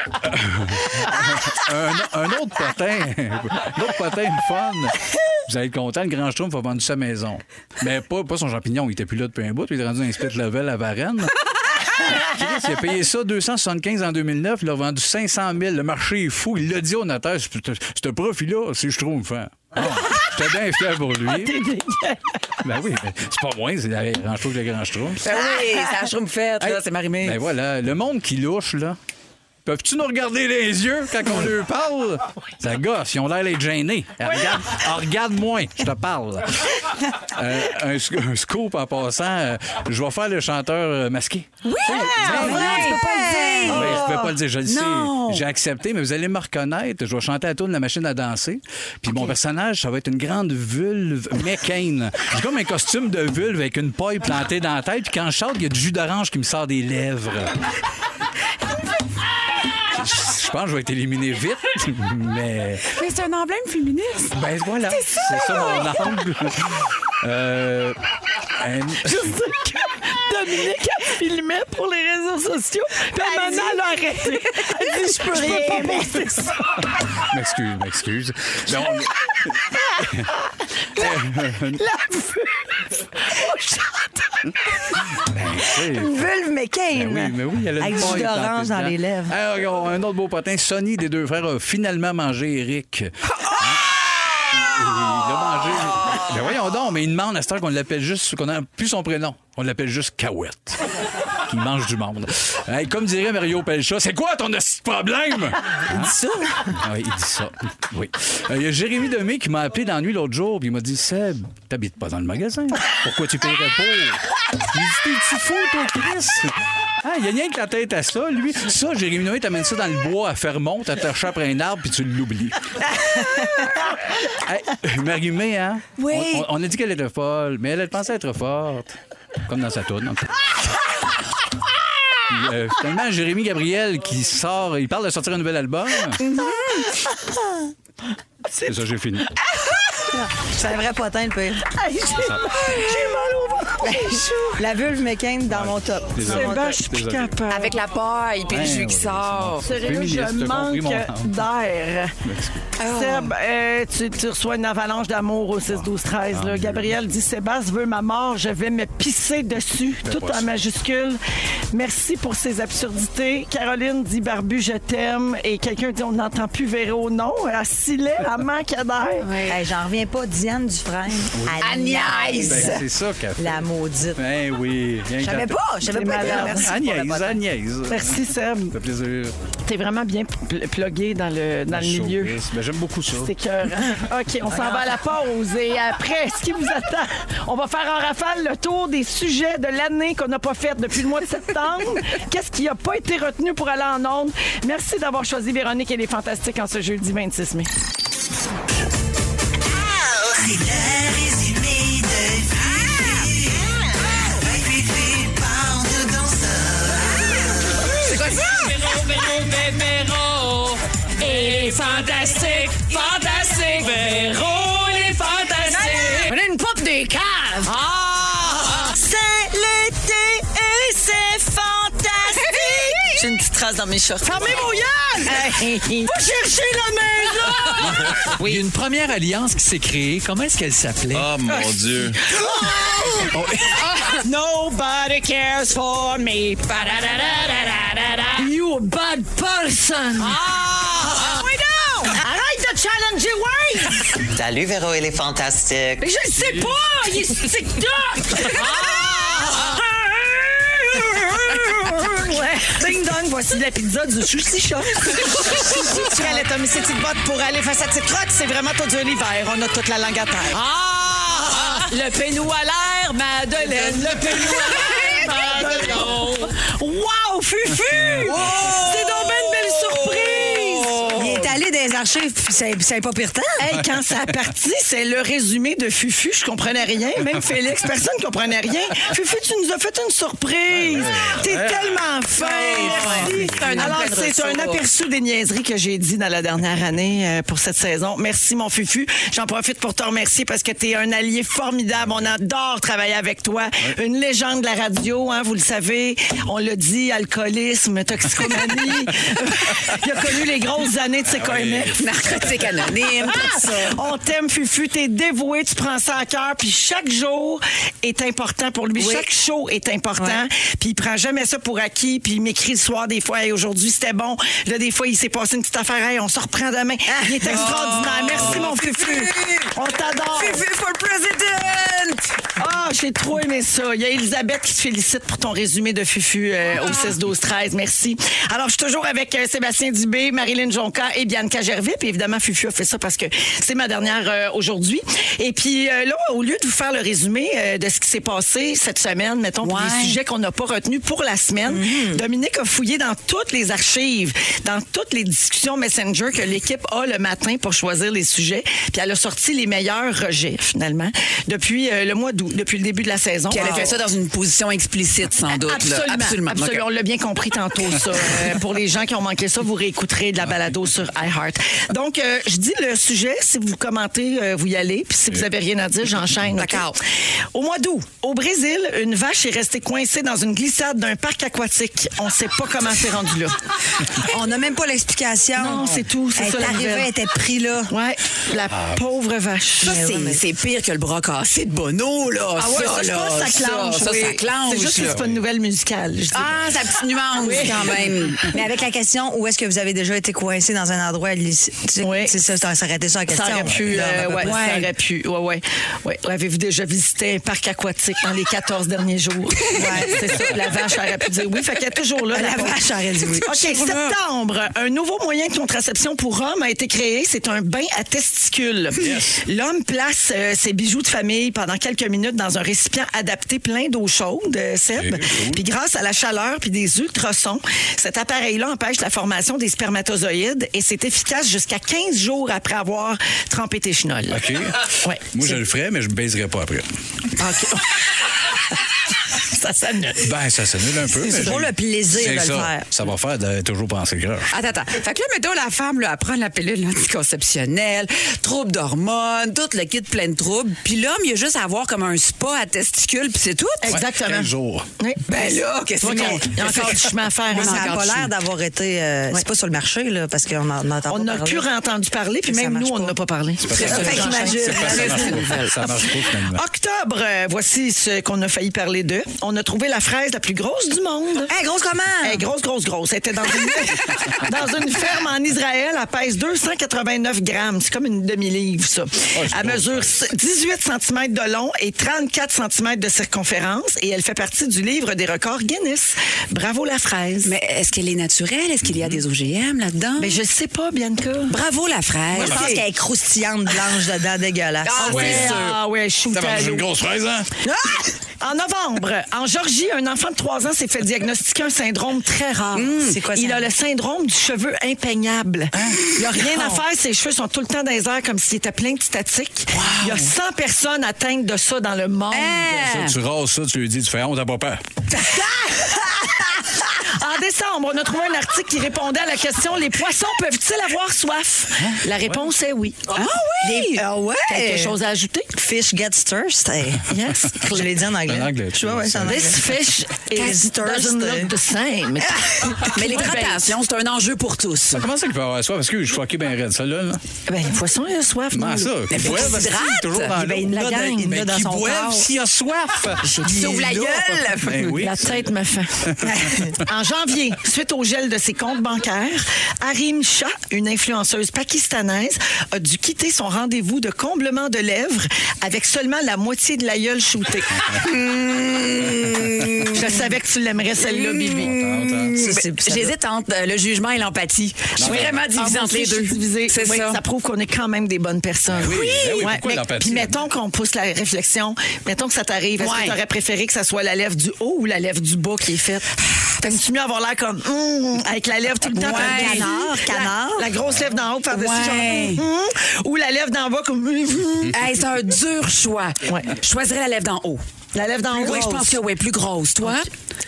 un, un autre potin, un autre potin de fun. Vous allez être content, le Grand Schtroumpf a vendu sa maison. Mais pas, pas son champignon, il était plus là depuis un bout, il est rendu un split level à Varennes. Chris, il a payé ça 275 en 2009, il a vendu 500 000. Le marché est fou. Il l'a dit au notaire, ce profit-là, c'est Schtroumpf. Hein. Bon, J'étais bien fier pour lui. Ben oui, c'est pas moi, c'est la grand le grand Schtroumpf. Ben oui, c'est la schtroumpfette, Hey, c'est marimé. Ben voilà, le monde qui louche, là, Peuvent-tu nous regarder les yeux quand on leur parle? Ça gosse, ils ont l'air d'être gênés. Regarde, ah, regarde-moi, je te parle. Euh, un, sc- un scoop en passant, euh, je vais faire le chanteur euh, masqué. Oui! C'est vrai, tu peux pas le dire. Oui, je ne peux pas le dire, je le Non. sais. J'ai accepté, mais vous allez me reconnaître. Je vais chanter à tour de la machine à danser. Puis mon personnage, ça va être une grande vulve McCain. J'ai comme un costume de vulve avec une paille plantée dans la tête. Puis quand je chante, il y a du jus d'orange qui me sort des lèvres. Je pense que je vais être éliminé vite, mais. Mais c'est un emblème féministe. Ben voilà, C'est ça. c'est ça mon angle. Euh, un- Je sais que Dominique a filmé pour les réseaux sociaux. Puis maintenant, elle a arrêté. Elle dit Je peux rien pas poster ça. M'excuse, m'excuse. Ben, on- La vulve au chanteur. Ben, Une vulve McCain. Ben oui, mais oui, elle a Avec du d'orange dans les lèvres. Ah, regarde, un autre beau potin, Sonny des deux frères a finalement mangé Eric. Hein? Il a mangé. Ben voyons donc, mais il demande à cette heure qu'on l'appelle juste, qu'on n'a plus son prénom. On l'appelle juste Cahouette. Qui mange du monde. Comme dirait Mario Pelcha, c'est quoi ton problème? Il dit ça? oui, il dit ça. Oui. Euh, Il y a Jérémy Demé qui m'a appelé dans la nuit l'autre jour, puis il m'a dit Seb, t'habites pas dans le magasin. Pourquoi tu paierais pour? J'ai dit T'es-tu fou, toi, Chris? Ah, il y a rien que la tête à ça, lui. Ça, Jérémy Noé t'amène ça dans le bois à Fermont, t'attaches après un arbre puis tu l'oublies. hey, Marie-Mé, hein? Oui. On a dit qu'elle était folle, mais elle, elle pensait être forte. Comme dans sa tourne. Puis, euh, finalement, Jérémy Gabriel qui sort, il parle de sortir un nouvel album. C'est ça, j'ai fini. C'est un vrai potin, le pire. Hey, J'ai j'ai mal au ventre. La vulve McCain dans mon top. Désolé. Dans mon Ben, top. je suis plus Désolé. capable. Avec la paille puis le Ouais, jus ouais, qui c'est sort. Sérieux, Féministe, je t'as compris manque d'air. Seb, euh, tu, tu reçois une avalanche d'amour au 6-12-13. là. Gabriel dit Sébastien veut ma mort, je vais me pisser dessus, tout pas en ça. majuscule. Merci pour ces absurdités. Caroline dit Barbu, je t'aime. Et quelqu'un dit On n'entend plus Véro. Non, à Silet, à manque d'air. Hey, J'en reviens pas, Diane Dufresne. Agnès! Ben, c'est ça qu'elle fait. La maudite. Ben oui. rien Je savais pas, je savais pas. Merci Agnès. Agnès. Merci, Seb. Ça fait plaisir. T'es vraiment bien pl- plugué dans le, dans le milieu. Ben, j'aime beaucoup ça. C'est cœur. OK, on s'en va à la pause. Et après, ce qui vous attend, on va faire en rafale le tour des sujets de l'année qu'on n'a pas fait depuis le mois de septembre. Qu'est-ce qui n'a pas été retenu pour aller en ondes? Merci d'avoir choisi Véronique et les Fantastiques en ce jeudi 26 mai. Fantastiques, fantastiques. Véro, les fantastiques. On a une pop des caves. Ah! C'est l'été et c'est fantastique. J'ai une petite trace dans mes shorts. Fermez vos gueules! Faut chercher la maison. Il y a une première alliance qui s'est créée. Comment est-ce qu'elle s'appelait? Oh mon Dieu. Nobody cares for me. Ba-da-da-da-da-da-da. You a bad person. Ah! De challenger Wayne! Salut Véro et les Fantastiques. Mais je le sais pas! Il est sur TikTok! Ding dong, voici la pizza du sushi shop. Squelette, mais c'est une botte pour aller face à cette crotte, c'est vraiment tout un l'hiver. On a toute la langue à terre. Ah! Le pénou à l'air, Madeleine! Le pénou à l'air, Madeleine! Wow, Fufu! C'est donc une belle surprise! Est allé des archives, puis c'est pas pire temps. Hey, quand ça a parti, c'est le résumé de Fufu. Je comprenais rien. Même Félix, personne ne comprenait rien. Fufu, tu nous as fait une surprise. T'es tellement fin. Merci. C'est un Alors, c'est un aperçu des niaiseries que j'ai dit dans la dernière année euh, pour cette saison. Merci, mon Fufu. J'en profite pour te remercier parce que t'es un allié formidable. On adore travailler avec toi. Une légende de la radio, hein, vous le savez. On l'a dit, alcoolisme, toxicomanie. Il a connu les grosses années de ses Ah. Narcotique anonyme, tout ça. On t'aime, Fufu, t'es dévoué, tu prends ça à cœur, puis chaque jour est important pour lui. Oui. Chaque show est important, puis il prend jamais ça pour acquis, puis il m'écrit le soir des fois, Hey, aujourd'hui c'était bon. Là, des fois, il s'est passé une petite affaire, Hey, on se reprend demain. Il est extraordinaire. Merci, mon Fufu. On t'adore. Fufu for president! Ah, j'ai trop aimé ça. Il y a Elisabeth qui te félicite pour ton résumé de Fufu euh, au 6 12 13 Merci. Alors, je suis toujours avec euh, Sébastien Dubé, Marilyn Jonca et Bianca Gervais. Puis évidemment, Fufu a fait ça parce que c'est ma dernière euh, aujourd'hui. Et puis euh, là, au lieu de vous faire le résumé euh, de ce qui s'est passé cette semaine, mettons, pour Ouais. les sujets qu'on n'a pas retenus pour la semaine, Dominique a fouillé dans toutes les archives, dans toutes les discussions Messenger que l'équipe a le matin pour choisir les sujets. Puis elle a sorti les meilleurs rejets, finalement, depuis le mois d'août, depuis le début de la saison. Puis elle a fait ça dans une position explicite, sans doute. là. Absolument. On l'a bien compris tantôt, ça. Pour les gens qui ont manqué ça, vous réécouterez de la balado sur iHeart. Donc, euh, je dis le sujet. Si vous commentez, euh, vous y allez. Puis si vous avez rien à dire, j'enchaîne. D'accord. Au mois d'août, au Brésil, une vache est restée coincée dans une glissade d'un parc aquatique. On ne sait pas comment c'est rendu là. On n'a même pas l'explication. Non, c'est tout. C'est Elle ça arrivée, elle était pris là. Ouais, la pauvre vache. Ça, c'est- c'est pire que le bras cassé de Bono, là. Ah ouais, ça, ça, je là, pense que ça clenche. Ça, oui. ça clenche. C'est juste que c'est pas une nouvelle musicale. Ah, sa petite nuance, quand même. Mais avec la question, où est-ce que vous avez déjà été coincé dans un endroit lycée? Tu sais, Oui. C'est ça, ça aurait été ça la question. Ça aurait pu, euh, on peut ouais, pas- ça aurait pu. Ouais, ouais. ouais. Avez-vous déjà visité un parc aquatique dans les 14 derniers jours? Ouais, c'est ça. La vache aurait pu dire oui. Fait qu'elle est toujours là. La vache aurait dit oui. OK, septembre. Un nouveau moyen de contraception pour hommes a été créé. C'est un bain à testicules. L'homme place euh, ses bijoux de famille pendant quelques minutes dans un récipient adapté plein d'eau chaude, euh, Seb. Puis grâce à la chaleur puis des ultrasons, cet appareil-là empêche la formation des spermatozoïdes et c'est efficace jusqu'à 15 jours après avoir trempé tes chenolles. OK. Ouais. Moi, je le ferais, mais je ne baiserais pas après. OK. ça s'annule. Ben, ça s'annule un peu. mais pour j'ai- le plaisir C'est de le faire. Ça va faire de toujours penser croche. Attends, attends. Fait que là, mettons, la femme, là, elle prend la pilule anticonceptionnelle, troubles d'hormones, tout le kit plein de troubles. Puis l'homme, il a juste à avoir comme un spa à testicules, puis c'est tout. Exactement. 15 jours. Oui. Ben là, qu'est-ce qu'il y a encore du chemin à faire. Hein, ça n'a pas l'air d'avoir été. euh, C'est pas sur le marché, là, parce qu'on en entend On pas n'a plus entendu parler, puis même nous, on pas. n'en a pas parlé. C'est ça. Ça marche pas, finalement. Octobre, euh, voici ce qu'on a failli parler d'eux. On a trouvé la fraise la plus grosse du monde. Hey, grosse comment? Elle est grosse, grosse, grosse. Elle était dans une, dans une ferme en Israël. Elle pèse 289 grammes. C'est comme une demi-livre, ça. elle mesure 18 cm de long et 34 cm de circonférence et elle fait partie du livre des records Guinness. Bravo la fraise. Mais est-ce qu'elle est naturelle? Est-ce qu'il y a des OGM là-dedans? Mais je sais pas, Bianca. Bravo, la fraise. Je pense qu'elle est croustillante, blanche dedans, dégueulasse. Ah, Ouais. ouais, c'est sûr. ah ouais, shoot Ça à marche l'eau. une grosse fraise, hein? En novembre, en Georgie, un enfant de 3 ans s'est fait diagnostiquer un syndrome très rare. c'est quoi ça? Il a le syndrome du cheveu impeignable. Il n'y a rien à faire, ses cheveux sont tout le temps dans les airs comme s'il était plein de statiques. Il y a 100 personnes atteintes de ça dans le monde. Ça, tu rases ça, tu lui dis, tu fais honte à papa. En décembre, on a trouvé un article qui répondait à la question Les poissons peuvent-ils avoir soif? La réponse est oui. Ah oui! Ah ouais! Quelque chose à ajouter? Fish gets thirsty. Yes. Je l'ai dit en anglais. En anglais, Tu vois, ouais, c'est en anglais. This fish Gets is, doesn't thirsty. look the same. Mais l'hydratation, c'est un enjeu pour tous. Comment ça qu'il peut avoir soif? Parce que je suis fucké bien raide, ça, là. Ben, les poissons, ils ont soif. Comment non, ça? là. Qui boivent, parce qu'il est toujours dans Ben, l'eau. il l'a dans- il l'a dans qui son boivent corps. s'il a soif. Sauve la gueule! Ben oui. La tête me fait. en janvier, suite au gel de ses comptes bancaires, Harim Shah, une influenceuse pakistanaise, a dû quitter son rendez-vous de comblement de lèvres avec seulement la moitié de la gueule shootée. Mmh. Je savais que tu l'aimerais, celle-là, Bibi. Ça, c'est- ça J'hésite entre euh, le jugement et l'empathie. Je suis vraiment Ah, divisée entre les je deux. C'est Oui, ça. Ça prouve qu'on est quand même des bonnes personnes. Oui, ben oui, pourquoi mais- l'empathie, Puis là? mettons qu'on pousse la réflexion. Mettons que ça t'arrive. Est-ce Ouais. que tu aurais préféré que ça soit la lèvre du haut ou la lèvre du bas qui est faite? T'aimes-tu mieux avoir l'air comme hum, avec la lèvre tout le temps? Ouais. Canard, canard. La, la grosse lèvre d'en haut, faire dessus, Ouais. genre, hum, ou la lèvre d'en bas comme. Hey, c'est un dur choix. Ouais. Je choisirais la lèvre d'en haut. La lèvre d'en haut. Oui, je pense que oui, plus grosse. Toi?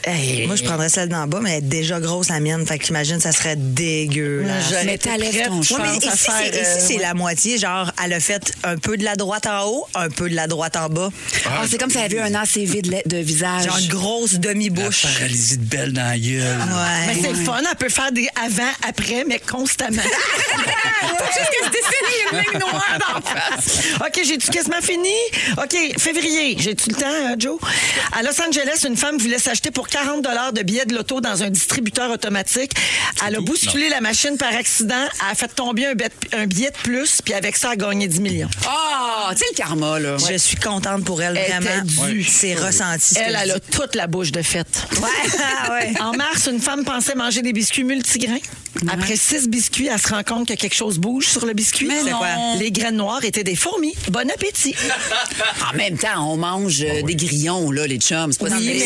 Hey, Moi, je prendrais celle d'en bas, mais elle est déjà grosse, la mienne. Fait qu'imagine, ça serait dégueulasse. j'aurais Mais t'enlèves ton Ouais, mais ici, c'est, faire, ici, euh, c'est ouais. la moitié. Genre, elle a fait un peu de la droite en haut, un peu de la droite en bas. Ah, c'est comme si elle avait un ACV de, de visage. Genre une grosse demi-bouche. Paralysie de belle dans la gueule. Mais c'est le fun, elle peut faire des avant, après, mais constamment. Juste que se dessiner une ligne noire d'en face. OK, j'ai-tu quasiment fini? OK, février. J'ai-tu le temps, euh, Joe? À Los Angeles, une femme voulait s'acheter pour 40 de billets de loto dans un distributeur automatique. Elle a bousculé la machine par accident. Elle a fait tomber un, bet- un billet de plus, puis avec ça, elle a gagné 10 millions. Ah, tu sais le karma, là. Je suis contente pour elle, Elle vraiment. C'est ressenti. ce Elle, elle a toute la bouche de fête. Ouais, ouais. En mars, une femme pensait manger des biscuits multigrains. Après six biscuits, elle se rend compte que quelque chose bouge sur le biscuit. Mais C'est non. quoi? Les graines noires étaient des fourmis. Bon appétit. En même temps, on mange euh, des grillons, là, les chums. C'est pas Oui, mais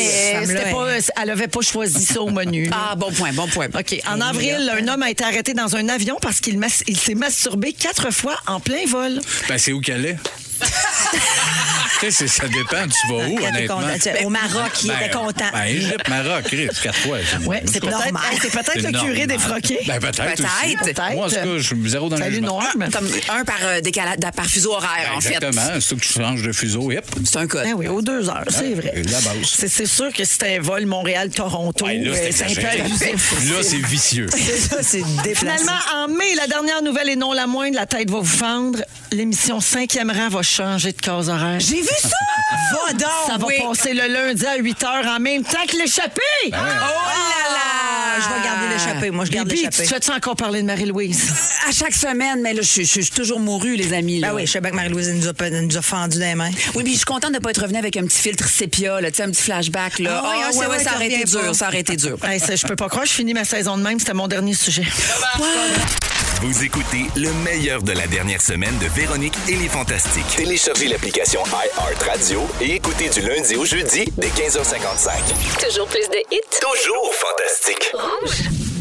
c'était femme-là, pas, elle avait pas choisi ça au menu. Ah, bon point, bon point. OK. En avril, un homme a été arrêté dans un avion parce qu'il mas- il s'est masturbé quatre fois en plein vol. Ben, c'est où qu'elle est? tu sais, c'est- ça dépend. Tu vas où, honnêtement? Au Maroc, il Ben, était content. Ben, Égypte, Maroc, Chris, quatre fois. Ouais, c'est peut-être c'est peut-être C'est le curé normal. froqués. Ben, peut-être aussi. Peut-être. Moi, en tout cas, je suis zéro dans le Salut, jugement. Norm. Comme un par, euh, par fuseau horaire, en fait. Exactement. C'est que tu changes de fuseau, hip. C'est un code. Ben oui, aux deux heures, c'est vrai. Et la base. C'est c'est sûr que c'était un vol Montréal-Toronto. Ouais, là, euh, c'est c'est un peu exagéré. abusif. Là, c'est vicieux. Ça, c'est déplacé. Finalement, en mai, la dernière nouvelle et non la moindre, la tête va vous fendre. L'émission 5e rang va changer de case horaire. J'ai vu ça! Va donc! Ça va oui. passer le lundi à 8 h en même temps que l'échappée. Oh là là! Je vais garder l'échappée. Moi, je garde l'échappée. tu fais-tu encore parler de Marie-Louise? À chaque semaine, mais là, je suis- je suis toujours mourue, les amis. Là. Ben oui, je sais bien que Marie-Louise nous a, nous a fendu les mains. Oui, puis je suis contente de ne pas être revenue avec un petit filtre sépia, là, tu sais, un petit flashback. Là. Ah Ah, ouais, ouais, ça aurait été dur, ça aurait été dur. Je peux pas croire, je finis ma saison de même. C'était mon dernier sujet. Vous écoutez le meilleur de la dernière semaine de Véronique et les Fantastiques. Téléchargez l'application iHeartRadio et écoutez du lundi au jeudi dès 15h55. Toujours plus de hits. Toujours fantastique. Rouge.